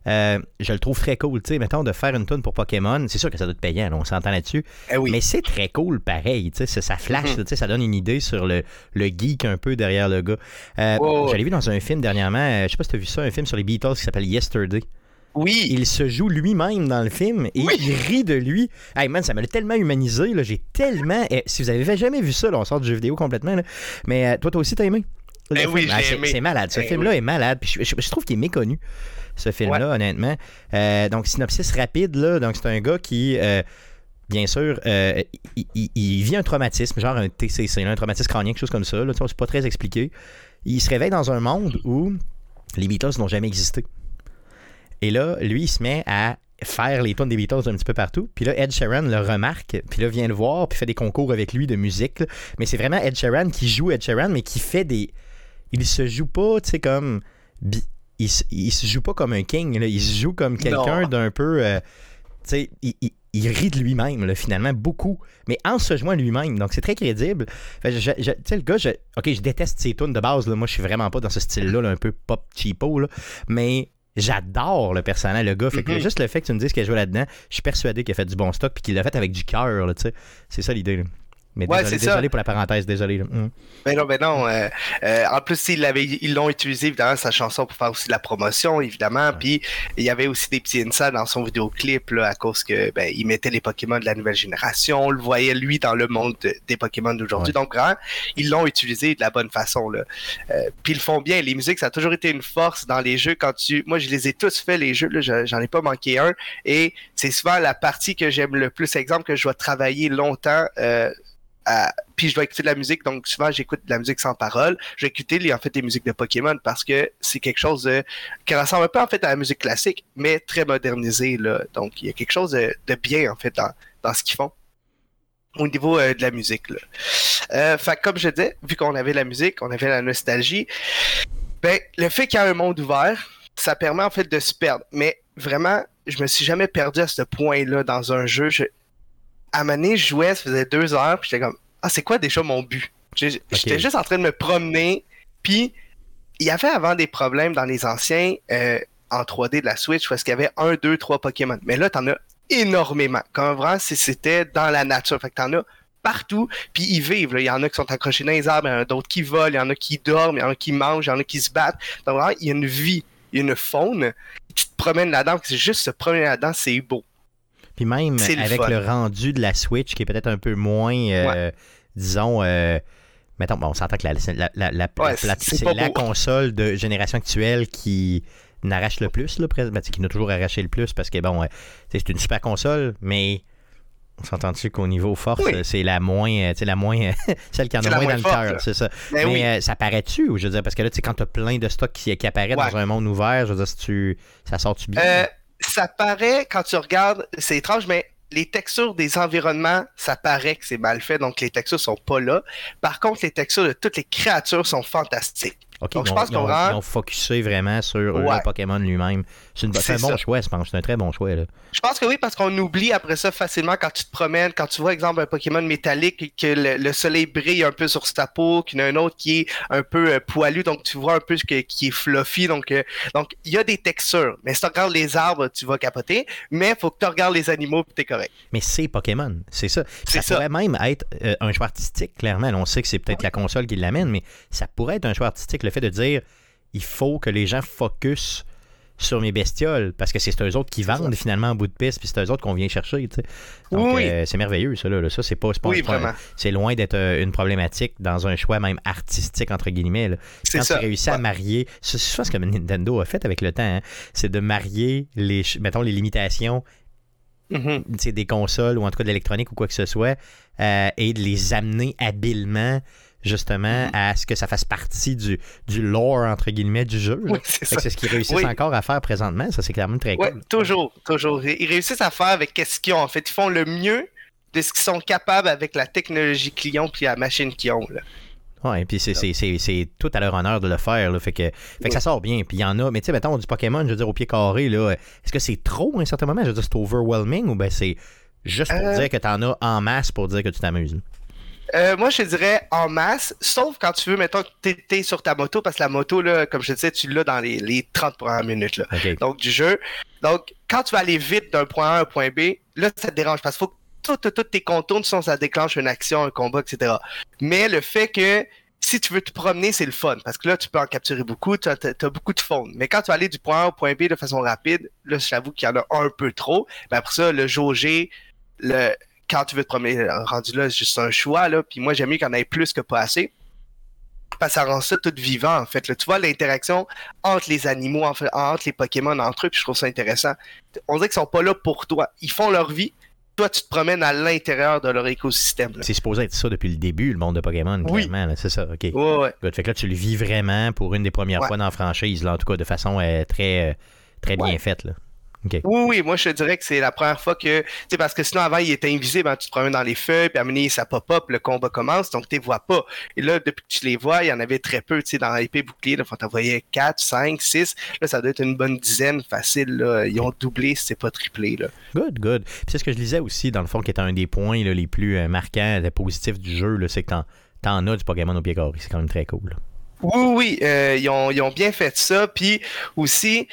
euh, je le trouve très cool. Tu sais, mettons, de faire une tune pour Pokémon, c'est sûr que ça doit être payant, là, on s'entend là-dessus. Eh oui. Mais c'est très cool, pareil. Tu sais, ça- flash, Mhm. là, tu sais, ça donne une idée sur le, le geek un peu derrière le gars. Euh. Je l'ai vu dans un film dernièrement, euh, je sais pas si tu as vu ça, un film sur les Beatles qui s'appelle Yesterday. Oui, Il se joue lui-même dans le film et Oui. il rit de lui. Hey man, ça m'a tellement humanisé. là. J'ai tellement. eh, si vous avez jamais vu ça, là, on sort du jeu vidéo complètement. là. Mais euh, toi, toi aussi, t'as aimé? Eh oui, l'ai c'est, malade. Ce Eh film-là est malade. Puis je, je- je trouve qu'il est méconnu, ce film-là, honnêtement. Euh, donc, synopsis rapide. Là. Donc, c'est un gars qui. euh, Bien sûr, euh, il, il- il vit un traumatisme, genre un TCC, là, un traumatisme crânien, quelque chose comme ça. Là, c'est pas très expliqué. Il se réveille dans un monde où les Beatles n'ont jamais existé. Et là, lui, il se met à faire les tunes des Beatles un petit peu partout. Puis là, Ed Sheeran le remarque, puis là, vient le voir, puis fait des concours avec lui de musique. là. Mais c'est vraiment Ed Sheeran qui joue Ed Sheeran, mais qui fait des. Il se joue pas, tu sais, comme. bi- Il, se- il se joue pas comme un king, là. il se joue comme quelqu'un d'un peu. euh, tu sais, il, il- il rit de lui-même, finalement, beaucoup. Mais en se jouant lui-même. Donc, c'est très crédible. Tu sais, le gars, je, ok, je déteste ses tunes de base. Là. Moi, je suis vraiment pas dans ce style-là, là, un peu pop cheapo. Là. Mais j'adore le personnage, le gars. Fait que Mhm. juste le fait que tu me dises qu'il a joué là-dedans, je suis persuadé qu'il a fait du bon stock puis qu'il l'a fait avec du cœur. tu sais. C'est ça l'idée. Mais Ouais, désolé, ça. désolé pour la parenthèse, désolé. Hum. Mais non, mais non. euh, euh, en plus, ils l'ont utilisé, évidemment, sa chanson pour faire aussi de la promotion, évidemment. Puis, il y avait aussi des petits insights dans son vidéoclip, là, à cause que, ben, il mettait les Pokémon de la nouvelle génération. On le voyait, lui, dans le monde de- des Pokémon d'aujourd'hui. Donc, vraiment, ils l'ont utilisé de la bonne façon, là. Euh, puis, ils le font bien. Les musiques, ça a toujours été une force dans les jeux. Quand tu, moi, je les ai tous fait, les jeux, J'en ai pas manqué un. Et c'est souvent la partie que j'aime le plus. Exemple, que je dois travailler longtemps, puis je dois écouter de la musique, donc souvent j'écoute de la musique sans parole. Je vais écouter en fait des musiques de Pokémon parce que c'est quelque chose qui ressemble un peu en fait à la musique classique, mais très modernisé là. Donc il y a quelque chose de, bien en fait dans, ce qu'ils font au niveau euh, de la musique. Là. Euh, comme je disais, vu qu'on avait la musique, on avait la nostalgie, ben le fait qu'il y a un monde ouvert, ça permet en fait de se perdre. Mais vraiment, je me suis jamais perdu à ce point-là dans un jeu. Je, à donné, je jouais, ça faisait deux heures, puis j'étais comme, ah, c'est quoi déjà mon but? J'étais juste en train de me promener, puis il y avait avant des problèmes dans les anciens euh, en 3D de la Switch parce qu'il y avait un, deux, trois Pokémon. Mais là, t'en as énormément. Comme vraiment, si c'était dans la nature. Fait que t'en as partout, puis ils vivent. là. Il y en a qui sont accrochés dans les arbres, il y en a d'autres qui volent, il y en a qui dorment, il y en a qui mangent, il y en a qui se battent. Donc vraiment, il y a une vie, il y a une faune. Tu te promènes là-dedans, c'est juste se promener là-dedans, c'est beau. Puis même le avec le rendu de la Switch qui est peut-être un peu moins, euh, disons, euh, mettons, bon, on s'entend que la, la, la, la- Ouais, la- c'est- la- beau. console de génération actuelle qui n'arrache le plus, là, ben, qui n'a toujours arraché le plus parce que, bon, euh, c'est une super console, mais on s'entend-tu qu'au niveau force, Oui. c'est la moins, la moins, <laughs> celle qui en a moins moins dans forte, le cœur, c'est ça. Ben mais oui. euh, ça paraît-tu, je veux dire, parce que là, tu sais, quand t'as plein de stocks qui, qui apparaissent Ouais. dans un monde ouvert, je veux dire, si tu, ça sort-tu bien? Euh, ça paraît, quand tu regardes, c'est étrange, mais les textures des environnements, ça paraît que c'est mal fait, donc les textures sont pas là. Par contre, les textures de toutes les créatures sont fantastiques. Ok, Donc, je pense qu'on rend- ils ont focusé vraiment sur Ouais. le Pokémon lui-même. C'est une- un bon ça. choix, je pense. C'est un très bon choix. Là. Je pense que oui, parce qu'on oublie après ça facilement quand tu te promènes, quand tu vois, exemple, un Pokémon métallique, que le, le soleil brille un peu sur sa peau, qu'il y en a un autre qui est un peu euh, poilu, donc tu vois un peu que, qui est fluffy. Donc, euh, donc il y a des textures. Mais si tu regardes les arbres, tu vas capoter. Mais il faut que tu regardes les animaux, puis t'es correct. Mais c'est Pokémon, c'est ça. Ça, ça. pourrait même être euh, un choix artistique, clairement. Là, on sait que c'est peut-être la console qui l'amène, mais ça pourrait être un choix artistique, le fait de dire il faut que les gens focus sur mes bestioles, parce que c'est eux autres qui vendent finalement en bout de piste, puis c'est eux autres qu'on vient chercher. tu sais. Donc, Oui. euh, c'est merveilleux, ça. Là. Ça, c'est pas, pas- Oui, c'est loin d'être euh, une problématique dans un choix même artistique, entre guillemets. là. Quand ça. tu réussis à marier, c'est pense que Nintendo a fait avec le temps, hein, c'est de marier les, mettons, les limitations sais, des consoles ou en tout cas de l'électronique ou quoi que ce soit euh, et de les amener habilement justement Mhm. à ce que ça fasse partie du, du lore entre guillemets du jeu. Oui, c'est ce qu'ils réussissent Oui. encore à faire présentement. Ça, c'est clairement très Ouais, cool. toujours, toujours. Ils réussissent à faire avec ce qu'ils ont. En fait, ils font le mieux de ce qu'ils sont capables avec la technologie qu'ils ont puis la machine qu'ils ont. Là. Ouais, et puis c'est, tout à leur honneur de le faire. Là, fait que, fait que ça sort bien. Puis il y en a, mais tu sais, mettons, du Pokémon, je veux dire, au pied carré, est-ce que c'est trop à un certain moment? Je veux dire, c'est overwhelming ou ben c'est juste pour Euh. dire que t'en as en masse pour dire que tu t'amuses? Euh, moi, je te dirais en masse, sauf quand tu veux, mettons, t'es- sur ta moto, parce que la moto, là, comme je te disais, tu l'as dans les, les 30 premières minutes là. OK. Donc, du jeu. Donc, quand tu vas aller vite d'un point A à un point B, là, ça te dérange parce qu'il faut que tout- tout- tous tes contours, sinon ça déclenche une action, un combat, etc. Mais le fait que si tu veux te promener, c'est le fun. Parce que là, tu peux en capturer beaucoup, tu as, t'as beaucoup de faune. Mais quand tu vas aller du point A au point B de façon rapide, là, j'avoue qu'il y en a un peu trop. Mais après ça, le jauger, le, quand tu veux te promener, rendu là, c'est juste un choix. Là. Puis moi, j'aime mieux qu'il y en ait plus que pas assez. Parce que ça rend ça tout vivant, en fait. Là, tu vois l'interaction entre les animaux, en fait, entre les Pokémon, entre eux, puis je trouve ça intéressant. On dirait qu'ils sont pas là pour toi. Ils font leur vie, toi, tu te promènes à l'intérieur de leur écosystème. C'est supposé être ça depuis le début, le monde de Pokémon, Oui. clairement. C'est ça, OK. Ouais, ouais. Good. Fait que là, tu le vis vraiment pour une des premières Ouais. fois dans la franchise, là, en tout cas, de façon euh, très, euh, très bien faite. Là. Oui, oui, moi je te dirais que c'est la première fois que. Tu sais, parce que sinon avant il était invisible, hein, tu te promènes dans les feuilles, puis à ça pop-up, le combat commence, donc tu les vois pas. Et là, depuis que tu les vois, il y en avait très peu, tu sais, dans l'épée bouclier, là, t'en voyais 4, 5, 6. Là, ça doit être une bonne dizaine facile. Là. Ils ont doublé, si c'est pas triplé. Là. Good, good. Puis c'est ce que je disais aussi, dans le fond, qui est un des points là, les plus euh, marquants, euh, positifs du jeu, là, c'est que t'en, t'en as du Pokémon au pied carré. C'est quand même très cool. là. Oui, oui, euh, ils, ont, ils ont bien fait ça. Puis aussi,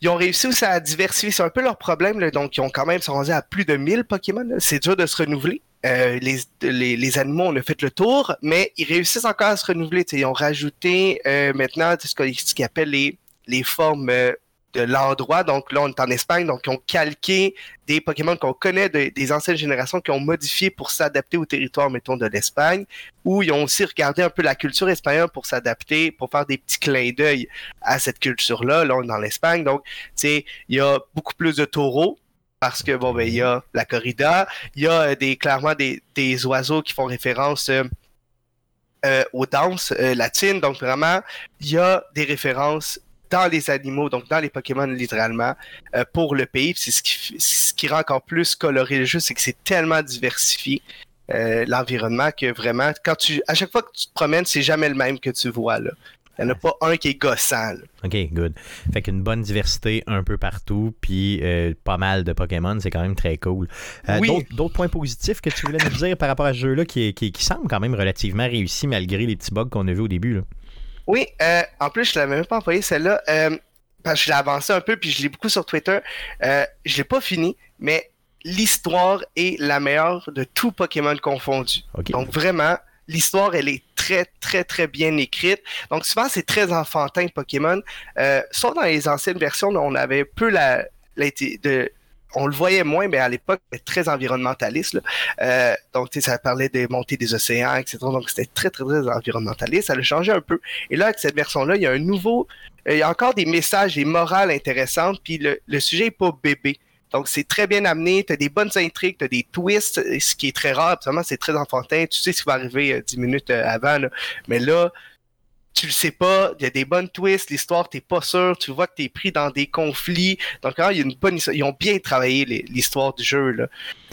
ils ont réussi aussi à diversifier. C'est un peu leur problème. Là. Donc, ils ont quand même sont rendus à plus de 1000 Pokémon. C'est dur de se renouveler. Euh, les, les, les animaux, on a fait le tour, mais ils réussissent encore à se renouveler. Ils ont rajouté euh, maintenant ce qu'ils appellent les, les formes euh, de l'endroit. Donc là, on est en Espagne, donc ils ont calqué des Pokémon qu'on connaît de- des anciennes générations, qui ont modifié pour s'adapter au territoire, mettons, de l'Espagne où ils ont aussi regardé un peu la culture espagnole pour s'adapter, pour faire des petits clins d'œil à cette culture-là. Là, on est dans l'Espagne, donc, tu sais, il y a beaucoup plus de taureaux. Parce que, bon, ben, il y a la corrida, il y a euh, des, clairement des, des oiseaux qui font référence euh, euh, aux danses latines. Donc, vraiment, il y a des références dans les animaux, donc dans les Pokémon littéralement, euh, pour le pays. C'est ce qui, ce qui rend encore plus coloré le jeu, c'est que c'est tellement diversifié euh, l'environnement que vraiment, quand tu, à chaque fois que tu te promènes, c'est jamais le même que tu vois là. Il n'y en a pas un qui est gossant. là. OK, good. Fait qu'une bonne diversité un peu partout, puis euh, pas mal de Pokémon, c'est quand même très cool. Euh, Oui. d'autres, points positifs que tu voulais nous dire par rapport à ce jeu-là qui, qui, qui semble quand même relativement réussi malgré les petits bugs qu'on a vus au début. Là? Oui, euh, en plus, je l'avais même pas envoyé celle-là. euh, parce que je l'ai avancé un peu, puis je l'ai beaucoup sur Twitter. Euh, je l'ai pas fini, mais l'histoire est la meilleure de tout Pokémon confondu. Donc vraiment, l'histoire, elle est très, très, très bien écrite. Donc souvent, c'est très enfantin, Pokémon. Sauf dans les anciennes versions, on avait peu la, la- de, on le voyait moins, mais à l'époque, très environnementaliste. là. Euh, donc, tu sais, ça parlait des montées des océans, etc. Donc, c'était très, très, très environnementaliste. Ça a changé un peu. Et là, avec cette version-là, il y a un nouveau... euh, Il y a encore des messages, des morales intéressantes, puis le, le sujet est pas bébé. Donc, c'est très bien amené. Tu as des bonnes intrigues, tu as des twists, ce qui est très rare. Absolument, c'est très enfantin. Tu sais ce qui va arriver euh, dix minutes euh, avant. Mais là, tu le sais pas. Il y a des bonnes twists. L'histoire, t'es pas sûr. Tu vois que tu es pris dans des conflits. Donc, il y a une bonne histoire. Ils ont bien travaillé l'histoire du jeu. Là.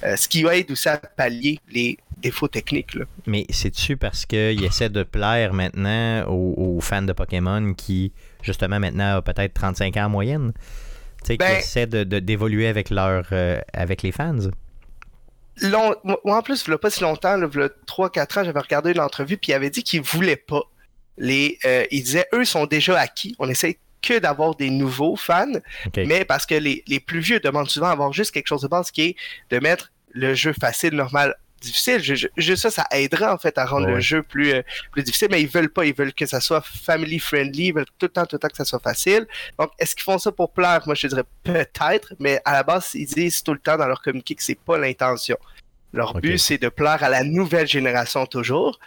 Euh, ce qui aide aussi à pallier les défauts techniques. Là. Mais c'est-tu parce qu'il essaie de plaire maintenant aux, aux fans de Pokémon qui, justement, maintenant, a peut-être 35 ans en moyenne? Tu sais, qui Ben- essaient de, de- d'évoluer avec, leur, euh, avec les fans? Long- moi, en plus, il n'y a pas si longtemps, il y a 3-4 ans, j'avais regardé une entrevue, puis il avait dit qu'il ne voulait pas. Les, euh, il disait, eux sont déjà acquis. On essaie que d'avoir des nouveaux fans, mais parce que les, les plus vieux demandent souvent avoir juste quelque chose de base qui est de mettre le jeu facile, normal, difficile. Je- ça, ça aiderait en fait à rendre Ouais. le jeu plus, euh, plus difficile, mais ils veulent pas. Ils veulent que ça soit family friendly, ils veulent tout le temps, tout le temps que ça soit facile. Donc, est-ce qu'ils font ça pour plaire? Moi, je dirais peut-être, mais à la base, ils disent tout le temps dans leur communiqué que c'est pas l'intention. Leur but, c'est de plaire à la nouvelle génération toujours,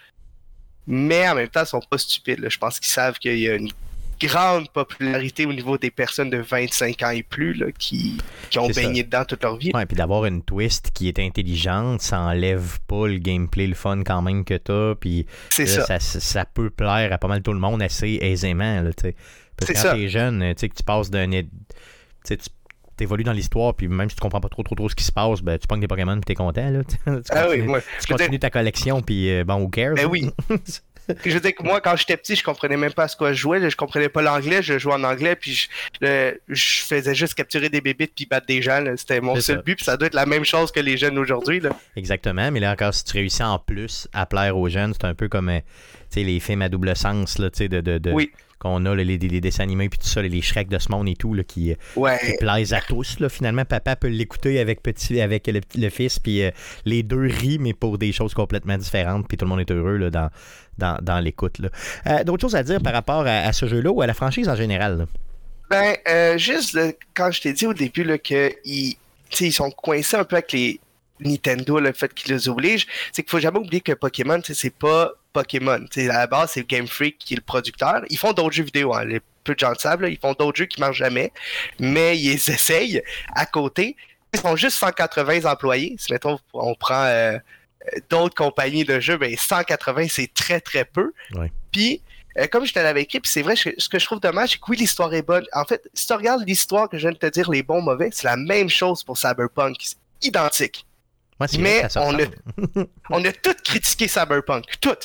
mais en même temps, ils sont pas stupides. là. Je pense qu'ils savent qu'il y a une grande popularité au niveau des personnes de 25 ans et plus là, qui, qui ont ça. baigné dedans toute leur vie. Ouais, puis d'avoir une twist qui est intelligente, ça enlève pas le gameplay, le fun quand même que t'as, puis C'est là, ça. ça. ça peut plaire à pas mal tout le monde assez aisément, là, tu sais. Parce que quand t'es jeune, tu sais, que tu passes d'un... Tu sais, tu évolues dans l'histoire, puis même si tu comprends pas trop trop trop ce qui se passe, ben, tu pognes des Pokémon puis t'es content, là. <laughs> tu Ah oui, continues, moi, tu continues ta collection, puis euh, bon, who cares? Ben hein? oui. <laughs> je veux dire que moi, quand j'étais petit, je comprenais même pas à ce quoi je jouais. là. Je comprenais pas l'anglais, je jouais en anglais, puis je, faisais juste capturer des bébites puis battre des gens. C'était mon seul ça. but, puis ça doit être la même chose que les jeunes aujourd'hui. Exactement, mais là encore, si tu réussis en plus à plaire aux jeunes, c'est un peu comme euh, les films à double sens là, tu sais, de, de, de- Oui. Qu'on a, là, les, les dessins animés puis tout ça, les Shrek de ce monde et tout, là, qui, euh, qui plaisent à tous. Là, finalement, papa peut l'écouter avec, petit, avec le, fils, puis euh, les deux rient, mais pour des choses complètement différentes, puis tout le monde est heureux là, dans, dans, dans l'écoute. Euh, D'autres choses à dire par rapport à, à ce jeu-là ou à la franchise en général? Ben, euh, juste quand je t'ai dit au début que ils, sont coincés un peu avec les Nintendo, le fait qu'ils les obligent, c'est qu'il faut jamais oublier que Pokémon, c'est pas Pokémon. Tu sais, à la base, c'est Game Freak qui est le producteur. Ils font d'autres jeux vidéo, hein, les peu de gens le savent, là, ils font d'autres jeux qui marchent jamais, mais ils <laughs> essayent à côté. ils sont juste 180 employés. Si mettons, on prend euh, d'autres compagnies de jeux, ben 180, c'est très très peu. Ouais. Puis, euh, comme je te l'avais écrit, puis c'est vrai, ce ce que je trouve dommage, c'est que oui, l'histoire est bonne. En fait, si tu regardes l'histoire que je viens de te dire, les bons, mauvais, c'est la même chose pour Cyberpunk. C'est identique. Ouais, Mais on a-. <laughs> On a tout critiqué Cyberpunk. Tout.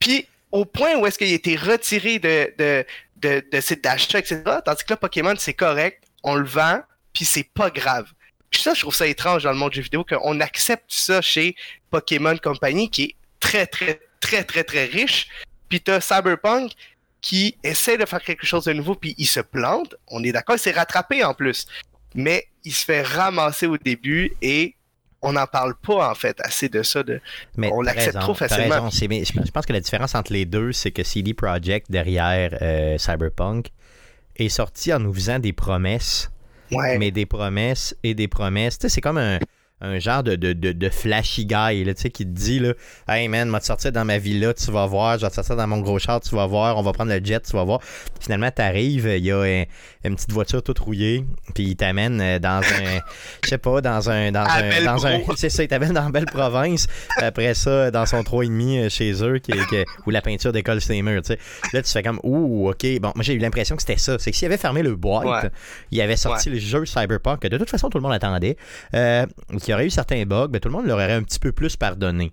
Puis, au point où est-ce qu'il a été retiré de, de, de, de d'achat, etc. Tandis que là, Pokémon, c'est correct. On le vend, puis c'est pas grave. Ça, je trouve ça étrange dans le monde du jeu vidéo qu'on accepte ça chez Pokémon Company, qui est très, très, très, très, très riche. Puis t'as Cyberpunk qui essaie de faire quelque chose de nouveau, puis il se plante. On est d'accord, il s'est rattrapé en plus. Mais il se fait ramasser au début et on n'en parle pas, en fait, assez de ça. De... Mais On l'accepte trop facilement. raison. Mais je pense que la différence entre les deux, c'est que CD Projekt, derrière euh, Cyberpunk, est sorti en nous faisant des promesses, Ouais. mais des promesses et des promesses. Tu sais, c'est comme un, un genre de, de, de, de flashy guy, là, tu sais, qui te dit, là, Hey man, moi te sortir dans ma villa, tu vas voir, je vais te sortir dans mon gros char, tu vas voir, on va prendre le jet, tu vas voir. Finalement, t'arrives, il y a un- une petite voiture toute rouillée, puis il t'amène euh, dans un, je sais pas, dans un, dans un, dans un, <laughs> c'est ça, il t'amène dans belle province. Après ça, dans son 3,5 euh, chez eux, qui, qui- où la peinture décolle sur les murs, tu sais. Là, tu fais comme, ouh, ok. Bon, moi, j'ai eu l'impression que c'était ça. C'est que s'il avait fermé le boîte, Ouais. il avait sorti le jeu Cyberpunk, que de toute façon, tout le monde attendait, euh, qu'il y aurait eu certains bugs, ben, tout le monde l'aurait un petit peu plus pardonné,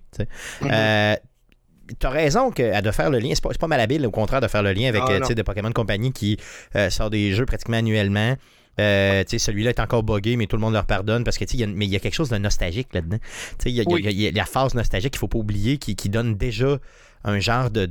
T'as raison que, de faire le lien, c'est pas, pas malhabile, au contraire, de faire le lien avec Ah, euh, de Pokémon Company qui euh, sort des jeux pratiquement annuellement. Euh, celui-là est encore buggé, mais tout le monde leur pardonne parce que y a- mais il y a quelque chose de nostalgique là-dedans. Il y y a- y la phase nostalgique qu'il faut pas oublier qui, qui donne déjà un genre de,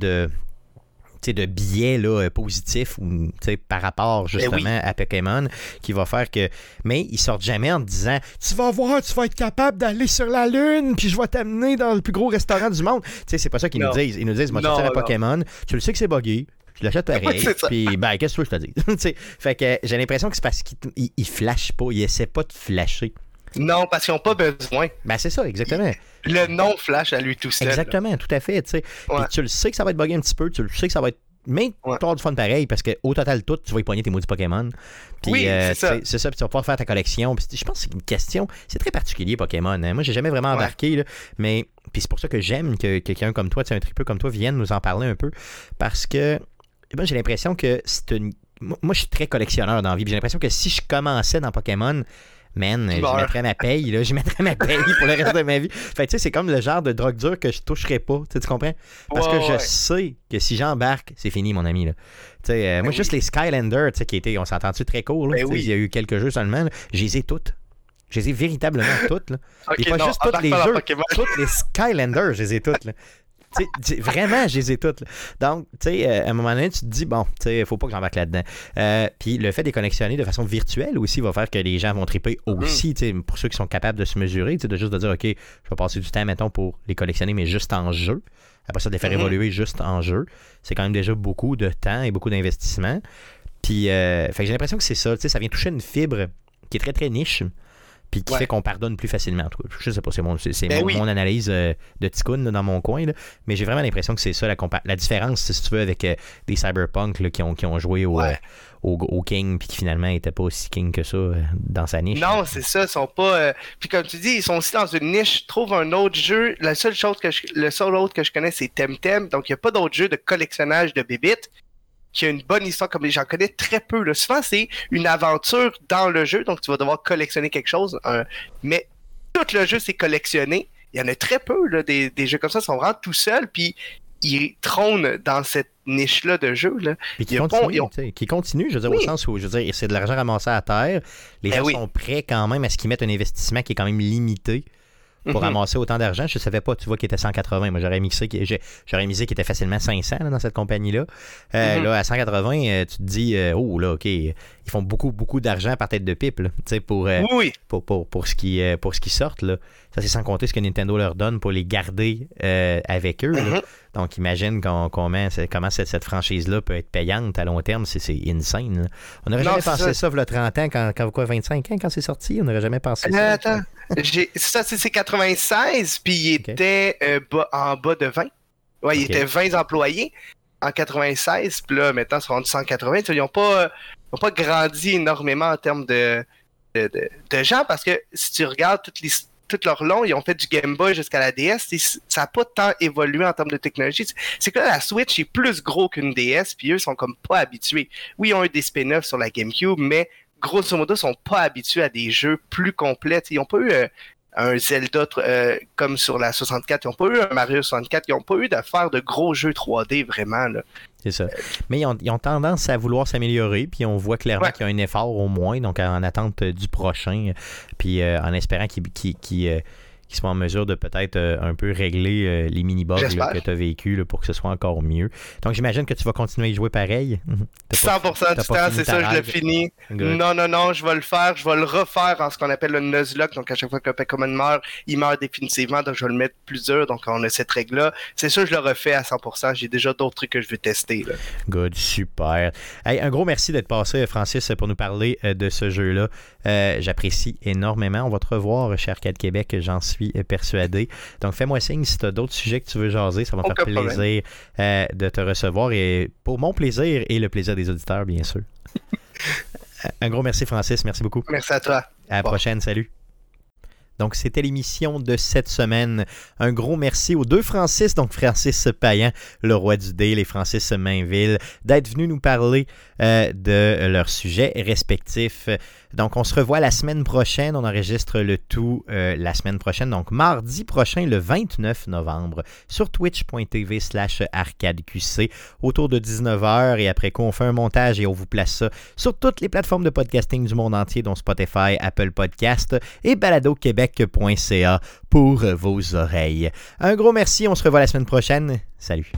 de biais là, euh, positif ou, tu par rapport justement Eh oui. à Pokémon qui va faire que. Mais ils sortent jamais en te disant Tu vas voir, tu vas être capable d'aller sur la Lune, puis je vais t'amener dans le plus gros restaurant du monde. Tu sais, c'est pas ça qu'ils nous disent. Ils nous disent Moi, un non. Pokémon, tu le sais que c'est buggé. Je l'achète <laughs> pareil. Puis, ben, qu'est-ce que tu veux que je te? <laughs> Tu sais, fait que j'ai l'impression que c'est parce qu'ils ils- ils flashent pas. Ils essaient pas de flasher. Non, parce qu'ils n'ont pas besoin. Ben, c'est ça, exactement. Le nom flash à lui tout seul. là. Exactement, tout à fait. tu sais. Ouais. Puis tu le sais que ça va être buggé un petit peu, tu le sais que ça va être. Mais Ouais. tu du fun pareil parce qu'au total, tout, tu vas y poigner tes maudits Pokémon. Puis, Oui, euh, c'est ça. C'est ça, puis tu vas pouvoir faire ta collection. Puis je pense que c'est une question. C'est très particulier, Pokémon. hein. Moi, j'ai jamais vraiment Ouais. embarqué, là, mais. Puis c'est pour ça que j'aime que quelqu'un comme toi, un tripeux comme toi, vienne nous en parler un peu. Parce que. J'ai l'impression que c'est une. Moi, je suis très collectionneur dans la vie. puis J'ai l'impression que si je commençais dans Pokémon, man, je mettrais ma paye, là, je mettrais ma paye pour le reste de ma vie. Fait tu sais, c'est comme le genre de drogue dure que je toucherais pas. Tu comprends? Parce Ouais, que je ouais. sais que si j'embarque, c'est fini, mon ami. Là. Tu sais, euh, moi, oui. juste les Skylanders, tu sais, qui étaient, on s'entend-tu très court, là, Ben oui. il y a eu quelques jeux seulement, je les ai toutes. Je les ai véritablement <laughs> toutes. Là. Ok, Et pas non, juste toutes les jeux, toutes les Skylanders, je les ai toutes. Là. <laughs> Tu tu vraiment, je les ai toutes. là. Donc, tu sais, euh, à un moment donné, tu te dis, bon, tu sais, faut pas que j'embarque là-dedans. Euh, Puis le fait de les collectionner de façon virtuelle aussi va faire que les gens vont triper Mm-hmm. aussi, tu sais, pour ceux qui sont capables de se mesurer, tu sais, de juste de dire, OK, je vais passer du temps, mettons, pour les collectionner, mais juste en jeu. Après ça, de les faire Mhm. évoluer juste en jeu. C'est quand même déjà beaucoup de temps et beaucoup d'investissement. Puis, euh, fait que j'ai l'impression que c'est ça, tu sais, ça vient toucher une fibre qui est très, très niche. Puis qui Ouais. fait qu'on pardonne plus facilement. En tout cas, je sais pas, c'est mon, Ben mon, oui. mon analyse euh, de Ticoun là, dans mon coin. là. Mais j'ai vraiment l'impression que c'est ça la, la différence, si tu veux, avec euh, des cyberpunk là, qui, ont, qui ont joué au, Ouais. euh, au, au King puis qui finalement n'étaient pas aussi King que ça dans sa niche. Non, c'est ça, ils sont pas. Puis comme tu dis, ils sont aussi dans une niche. Trouve un autre jeu. La seule chose que je... le seul autre que je connais, c'est Temtem. Donc il n'y a pas d'autre jeu de collectionnage de bébites qui a une bonne histoire comme les j'en connais très peu. Là. Souvent, c'est une aventure dans le jeu, donc tu vas devoir collectionner quelque chose. Mais tout le jeu, c'est collectionné. Il y en a très peu là, des, des jeux comme ça, ils sont vraiment tout seuls, puis ils trônent dans cette niche-là de jeux. Là. Puis qui Ils ont continue, pas- ils ont- tu sais, qui continue, je veux dire, au sens où, je veux dire, c'est de l'argent ramassé à terre. Les Ben gens oui. sont prêts quand même à ce qu'ils mettent un investissement qui est quand même limité pour Mhm. ramasser autant d'argent. Je savais pas, tu vois, qu'il était 180. Moi, j'aurais mixé, misé qu'il était facilement 500 là, dans cette compagnie-là. Euh, Mhm. Là, à 180, euh, tu te dis, euh, oh là, OK, ils font beaucoup, beaucoup d'argent par tête de pipe, là, tu sais, pour, Oui, pour, pour, pour ce qui, pour ce qui sortent. Là. Ça, c'est sans compter ce que Nintendo leur donne pour les garder euh, avec eux. là. Donc, imagine qu'on- comment, cette, cette franchise-là peut être payante à long terme. C'est, insane. là. On n'aurait jamais pensé ça. ça, il a 30 ans, quand, quand quoi, 25 ans, quand c'est sorti. On n'aurait jamais pensé Euh, ça. attends, ça c'est c'est 96, puis il Ok. était euh, bas- en bas de 20. Ouais, il Ok. était 20 employés en 96, puis là maintenant ils sont rendus 180. Ils n'ont pas, pas grandi énormément en termes de, de, de- de gens parce que si tu regardes toutes les tout leur long, ils ont fait du Game Boy jusqu'à la DS. Ça n'a pas tant évolué en termes de technologie. C'est- que la Switch est plus gros qu'une DS, puis eux sont comme pas habitués. Oui, ils ont eu des spin-offs sur la GameCube, mais grosso modo, ils sont pas habitués à des jeux plus complets. Ils n'ont pas eu euh, un Zelda euh, comme sur la 64, ils n'ont pas eu un Mario 64, ils n'ont pas eu d'affaires de gros jeux 3D vraiment. Là. C'est ça. Mais ils ont, ils ont tendance à vouloir s'améliorer, puis on voit clairement Ouais. qu'il y a un effort au moins, donc en attente euh, du prochain, puis euh, en espérant qu'ils, euh, qu'ils soient en mesure de peut-être euh, un peu régler euh, les mini-bugs que tu as vécu là, pour que ce soit encore mieux. Donc j'imagine que tu vas continuer à y jouer pareil. <laughs> T'as pas- 100% t'as du temps, c'est ça, je le finis. Good. Non, non, non, je vais le faire. Je vais le refaire en ce qu'on appelle le Nuzlocke. Donc, à chaque fois qu'un Pokémon meurt, il meurt définitivement. Donc, je vais le mettre plus dur. Donc, on a cette règle-là. C'est sûr, je le refais à 100%. J'ai déjà d'autres trucs que je veux tester. là. Good, super. Hey, un gros merci d'être passé, Francis, pour nous parler euh, de ce jeu-là. Euh, J'apprécie énormément. On va te revoir chez Arcade Québec, j'en suis euh, persuadé. Donc, fais-moi signe si tu as d'autres sujets que tu veux jaser. Ça va me faire plaisir euh, de te recevoir et pour mon plaisir et le plaisir des auditeurs, bien sûr. <laughs> Un gros merci, Francis. Merci beaucoup. Merci à toi. À la Bon. prochaine. Salut. Donc, c'était l'émission de cette semaine. Un gros merci aux deux Francis, donc Francis Payan, le roi du Dale, et Francis Mainville, d'être venus nous parler euh, de leurs sujets respectifs. Donc, on se revoit la semaine prochaine. On enregistre le tout euh, la semaine prochaine, donc mardi prochain, le 29 novembre, sur twitch.tv slash arcadeqc, autour de 19h. Et après quoi, on fait un montage et on vous place ça sur toutes les plateformes de podcasting du monde entier, dont Spotify, Apple Podcast et baladoquebec.ca pour vos oreilles. Un gros merci, on se revoit la semaine prochaine. Salut.